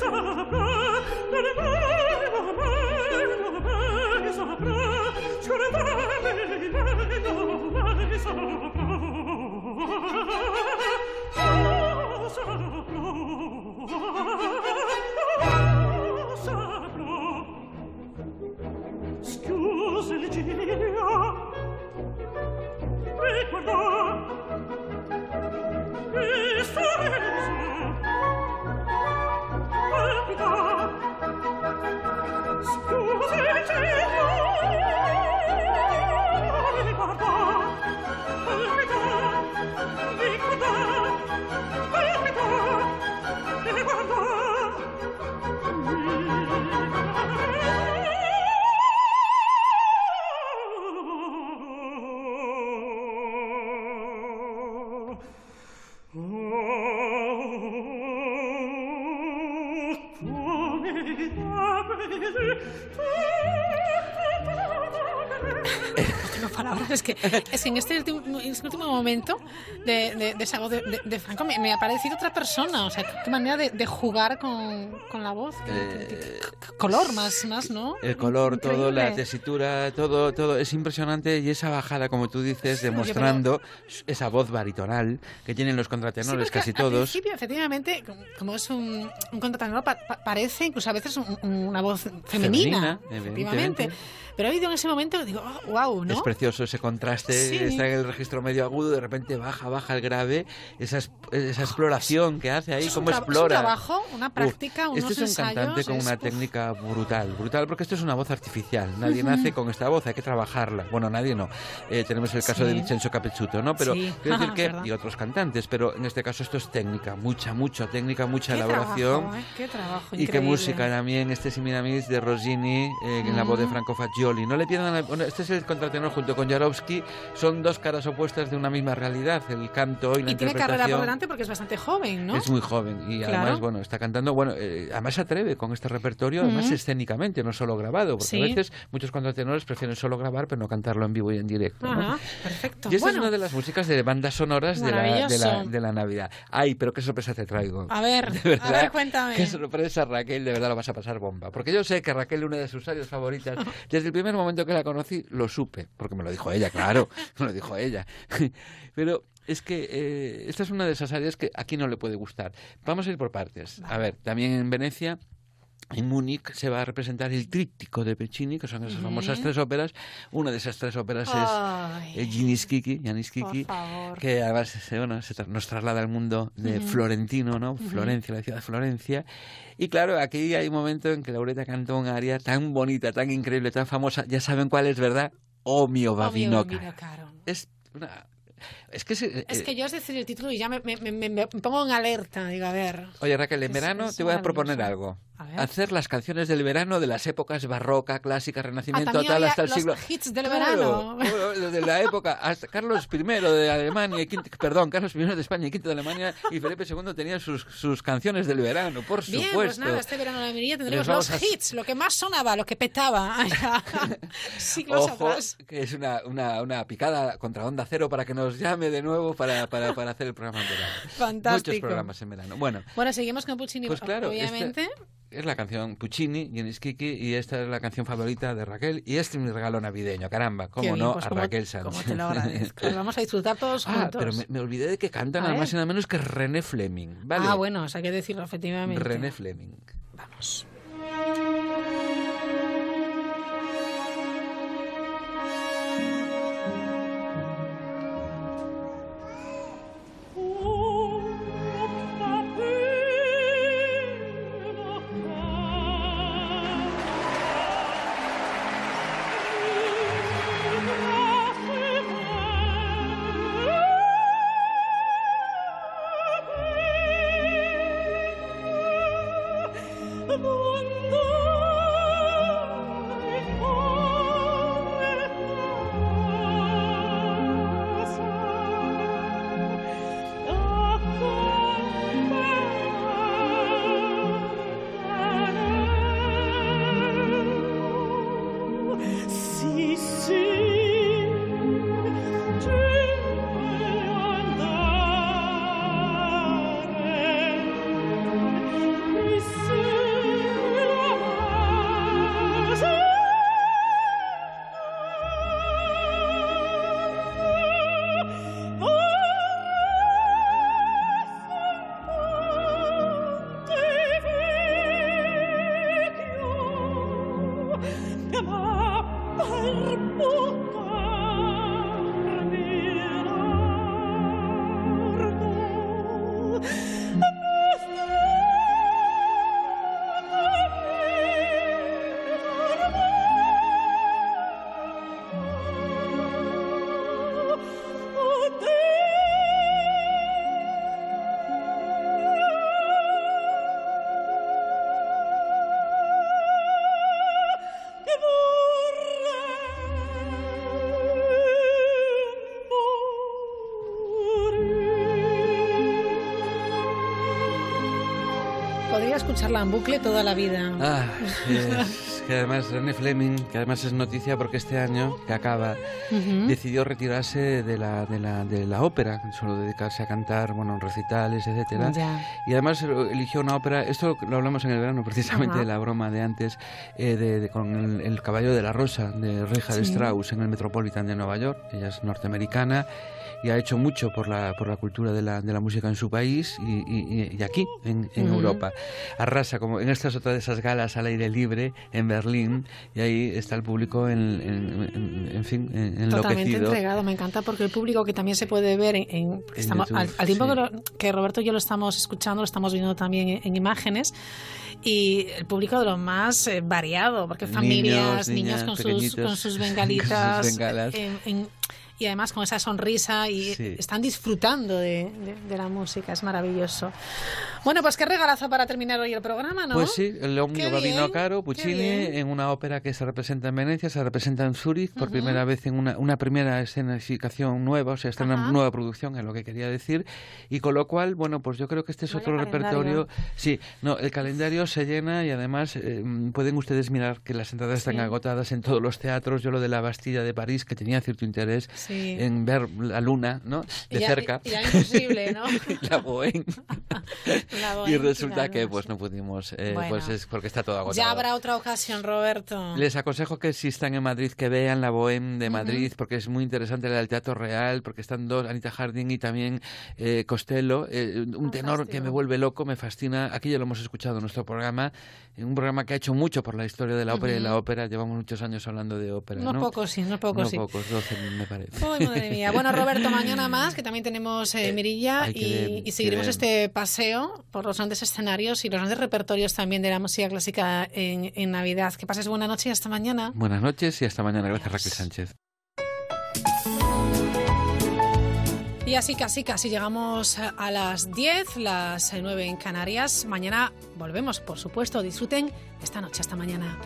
Speaker 45: sopra, scordarmi, mai, mai
Speaker 4: sopra. Es que, es en, este último, en este último momento de, de- de esa voz de, de- Franco me, me ha parecido otra persona. O sea, qué manera de, de jugar con, con la voz. Qué, qué- qué- qué color más, más, ¿no?
Speaker 43: El color, todo, la
Speaker 4: Increíble.
Speaker 43: tesitura, todo, todo es impresionante y esa bajada, como tú dices, demostrando esa voz baritonal que tienen los
Speaker 4: Sí,
Speaker 43: contratenores,
Speaker 4: porque
Speaker 43: casi
Speaker 4: al
Speaker 43: todos.
Speaker 4: principio, efectivamente, como- es un, un contratenor, pa- pa- parece incluso a veces un- una voz femenina,
Speaker 43: Femenina,
Speaker 4: efectivamente. Pero he oído en ese momento, digo, wow, ¿no?
Speaker 43: Es precioso ese contraste,
Speaker 4: Sí.
Speaker 43: está en el registro medio agudo, de repente baja, baja el grave, esa, es- esa exploración que hace ahí, cómo
Speaker 4: tra- es un
Speaker 43: explora.
Speaker 4: trabajo, una práctica, unos
Speaker 43: Este es un
Speaker 4: ensayos,
Speaker 43: cantante con
Speaker 4: es-
Speaker 43: una técnica brutal, brutal, porque esto es una voz artificial. Nadie
Speaker 4: Ujú.
Speaker 43: nace con esta voz, hay que trabajarla. Bueno, nadie no. Eh, tenemos el caso
Speaker 4: Sí.
Speaker 43: de Vincenzo Capechuto, ¿no? Pero
Speaker 4: Sí.
Speaker 43: quiero decir que, y otros cantantes, pero en este caso esto es técnica, mucha, mucha técnica, mucha
Speaker 4: Qué
Speaker 43: elaboración.
Speaker 4: trabajo, ¿eh? Qué trabajo
Speaker 43: Y qué
Speaker 4: increíble.
Speaker 43: música también, este Semiramis de Rossini, eh, en la voz de. Franco Fagioli. No le pierdan. la- bueno, este es el contratenor junto con Jarowski. Son dos caras opuestas de una misma realidad. El canto y la
Speaker 4: Y tiene carrera por delante porque es bastante joven, ¿no?
Speaker 43: Es muy joven y
Speaker 4: Claro.
Speaker 43: además, bueno, está cantando, bueno, eh, además se atreve con este repertorio, además
Speaker 4: Ujú.
Speaker 43: escénicamente, no solo grabado, porque
Speaker 4: Sí.
Speaker 43: a veces muchos contratenores prefieren solo grabar pero no cantarlo en vivo y en directo. ¿no?
Speaker 4: Ajá, perfecto.
Speaker 43: Y esta
Speaker 4: bueno,
Speaker 43: es una de las músicas de bandas sonoras de la, de, la,
Speaker 4: Maravilloso.
Speaker 43: de la Navidad. Ay, pero qué sorpresa te traigo.
Speaker 4: a ver, a ver, cuéntame.
Speaker 43: Qué sorpresa, Raquel, de verdad lo vas a pasar bomba. Porque yo sé que Raquel, una de sus áreas favoritas, desde el primer momento que la conocí, lo supe. Porque me lo dijo ella, claro, me lo dijo ella. Pero es que eh, esta es una de esas áreas que aquí no le puede gustar. Vamos a ir por partes. A ver, también en Venecia. En Múnich se va a representar el tríptico de Pechini, que son esas
Speaker 4: Ujú.
Speaker 43: famosas tres óperas. Una de esas tres óperas
Speaker 4: Ay.
Speaker 43: es el Giannis Kiki, Giannis Kiki,
Speaker 4: Por favor.
Speaker 43: que además se, bueno, se tra- nos traslada al mundo de
Speaker 4: Ujú.
Speaker 43: florentino, ¿no?
Speaker 4: Ujú.
Speaker 43: Florencia, la ciudad de Florencia. Y claro, aquí hay un momento en que Laureta canta un aria tan bonita, tan increíble, tan famosa. Ya saben cuál es, ¿verdad? O mio
Speaker 4: Oh,
Speaker 43: caro. Es una... Es que... se-
Speaker 4: Es
Speaker 43: eh,
Speaker 4: que yo es decir el título y ya me, me- me- me- pongo en alerta. Digo, a ver.
Speaker 43: Oye, Raquel, en verano te voy a proponer algo.
Speaker 4: A ver.
Speaker 43: Hacer las canciones del verano de las épocas barroca, clásica, renacimiento,
Speaker 4: también
Speaker 43: tal, hasta el
Speaker 4: los
Speaker 43: siglo...
Speaker 4: hits del
Speaker 43: Claro,
Speaker 4: verano.
Speaker 43: de la época hasta Carlos I de Alemania, y quinto- perdón, Carlos I de España y V de Alemania y Felipe II tenían sus, sus canciones del verano, por
Speaker 4: Bien,
Speaker 43: supuesto.
Speaker 4: pues nada, este verano en la Mirilla tendremos los
Speaker 43: a-
Speaker 4: hits, lo que más sonaba, lo que petaba. Siglos
Speaker 43: Ojo,
Speaker 4: atrás.
Speaker 43: que es una, una, una picada contra Onda Cero para que nos llame de nuevo para, para, para hacer el programa en verano.
Speaker 4: Fantástico.
Speaker 43: Muchos programas en verano. Bueno,
Speaker 4: Bueno, seguimos con Puccini,
Speaker 43: Pues claro,
Speaker 4: obviamente.
Speaker 43: es la canción Puccini, Kiki, y esta es la canción favorita de Raquel, y este es mi regalo navideño, caramba, cómo
Speaker 4: bien,
Speaker 43: no,
Speaker 4: pues
Speaker 43: a
Speaker 4: cómo-
Speaker 43: Raquel Sanz.
Speaker 4: cómo te lo agradezco. Lo vamos a disfrutar todos
Speaker 43: Ah,
Speaker 4: juntos.
Speaker 43: pero me, me olvidé de que canta nada más y nada menos que René Fleming, ¿vale?
Speaker 4: Ah, bueno, o sea, hay que decirlo efectivamente.
Speaker 43: René Fleming.
Speaker 4: Vamos. Escucharla en bucle toda la vida.
Speaker 43: Ah, que además René Fleming, que además es noticia porque este año que acaba
Speaker 4: Ujú.
Speaker 43: decidió retirarse de la, de la, de la ópera, solo dedicarse a cantar, bueno, en recitales, etcétera.
Speaker 4: Ya.
Speaker 43: Y además eh, eligió una ópera, esto lo hablamos en el verano precisamente
Speaker 4: Ajá.
Speaker 43: de la broma de antes, eh, de, de- con el, el Caballo de la Rosa de Richard
Speaker 4: Sí.
Speaker 43: Strauss en el Metropolitan de Nueva York. Ella es norteamericana y ha hecho mucho por la, por la cultura de la, de la música en su país y, y- y aquí, en, en
Speaker 4: Ujú.
Speaker 43: Europa. Arrasa, como en estas otras de esas galas al aire libre en Berlín, y ahí está el público en, en, en- en fin, en-
Speaker 4: Totalmente entregado, me encanta porque el público que también se puede ver en, estamos-
Speaker 43: YouTube,
Speaker 4: al, al tiempo
Speaker 43: sí.
Speaker 4: que, lo- que Roberto y yo lo estamos escuchando, lo estamos viendo también en, en imágenes y el público de lo más eh, variado, porque
Speaker 43: Niños,
Speaker 4: familias,
Speaker 43: niñas,
Speaker 4: niños con sus, con sus
Speaker 43: con sus
Speaker 4: bengalitas,
Speaker 43: bengalas.
Speaker 4: en, en- y además con esa sonrisa y
Speaker 43: Sí.
Speaker 4: están disfrutando de, de- de la música, es maravilloso. Bueno, pues qué regalazo para terminar hoy el programa, ¿no?
Speaker 43: Pues sí, el Omnio
Speaker 4: bien,
Speaker 43: Caro, Puccini, en una ópera que se representa en Venecia, se representa en Zúrich por primera vez en una, una primera escenificación nueva, o sea, está
Speaker 4: Ajá.
Speaker 43: una nueva producción, es lo que quería decir, y con lo cual, bueno, pues yo creo que este es
Speaker 4: Vaya
Speaker 43: otro
Speaker 4: calendario.
Speaker 43: repertorio. Sí, no, el calendario se llena y además eh, pueden ustedes mirar que las entradas están agotadas en todos los teatros. Yo lo de la Bastilla de París, que tenía cierto interés
Speaker 4: Sí.
Speaker 43: En ver la luna, ¿no? De
Speaker 4: ya-
Speaker 43: cerca.
Speaker 4: ya imposible, ¿no?
Speaker 43: la.
Speaker 4: La
Speaker 43: y resulta
Speaker 4: claro,
Speaker 43: que pues no pudimos, eh,
Speaker 4: Bueno.
Speaker 43: pues es porque está todo agotado.
Speaker 4: Ya habrá otra ocasión, Roberto.
Speaker 43: Les aconsejo que si están en Madrid que vean la Bohème de Madrid porque es muy interesante la del Teatro Real porque están dos, Anita Harding y también eh, Costello, eh, un tenor que me vuelve loco, me fascina. Aquí ya lo hemos escuchado en nuestro programa, en un programa que ha hecho mucho por la historia de la ópera y la ópera. Llevamos muchos años hablando de ópera,
Speaker 4: Unos
Speaker 43: ¿no?
Speaker 4: pocos sí, unos pocos
Speaker 43: no
Speaker 4: sí.
Speaker 43: pocos, 12 me parece.
Speaker 4: Ay, madre mía. Bueno, Roberto, mañana más, que también tenemos eh, Mirilla
Speaker 43: ay, qué
Speaker 4: y,
Speaker 43: bien,
Speaker 4: y seguiremos este paseo por los grandes escenarios y los grandes repertorios también de la música clásica en, en Navidad. Que pases buena noche y hasta mañana.
Speaker 43: Buenas noches y hasta mañana. Gracias Raquel Sánchez.
Speaker 4: Y así casi casi llegamos a a las 10, las 9 en Canarias. Mañana volvemos, por supuesto. Disfruten esta noche. Hasta mañana.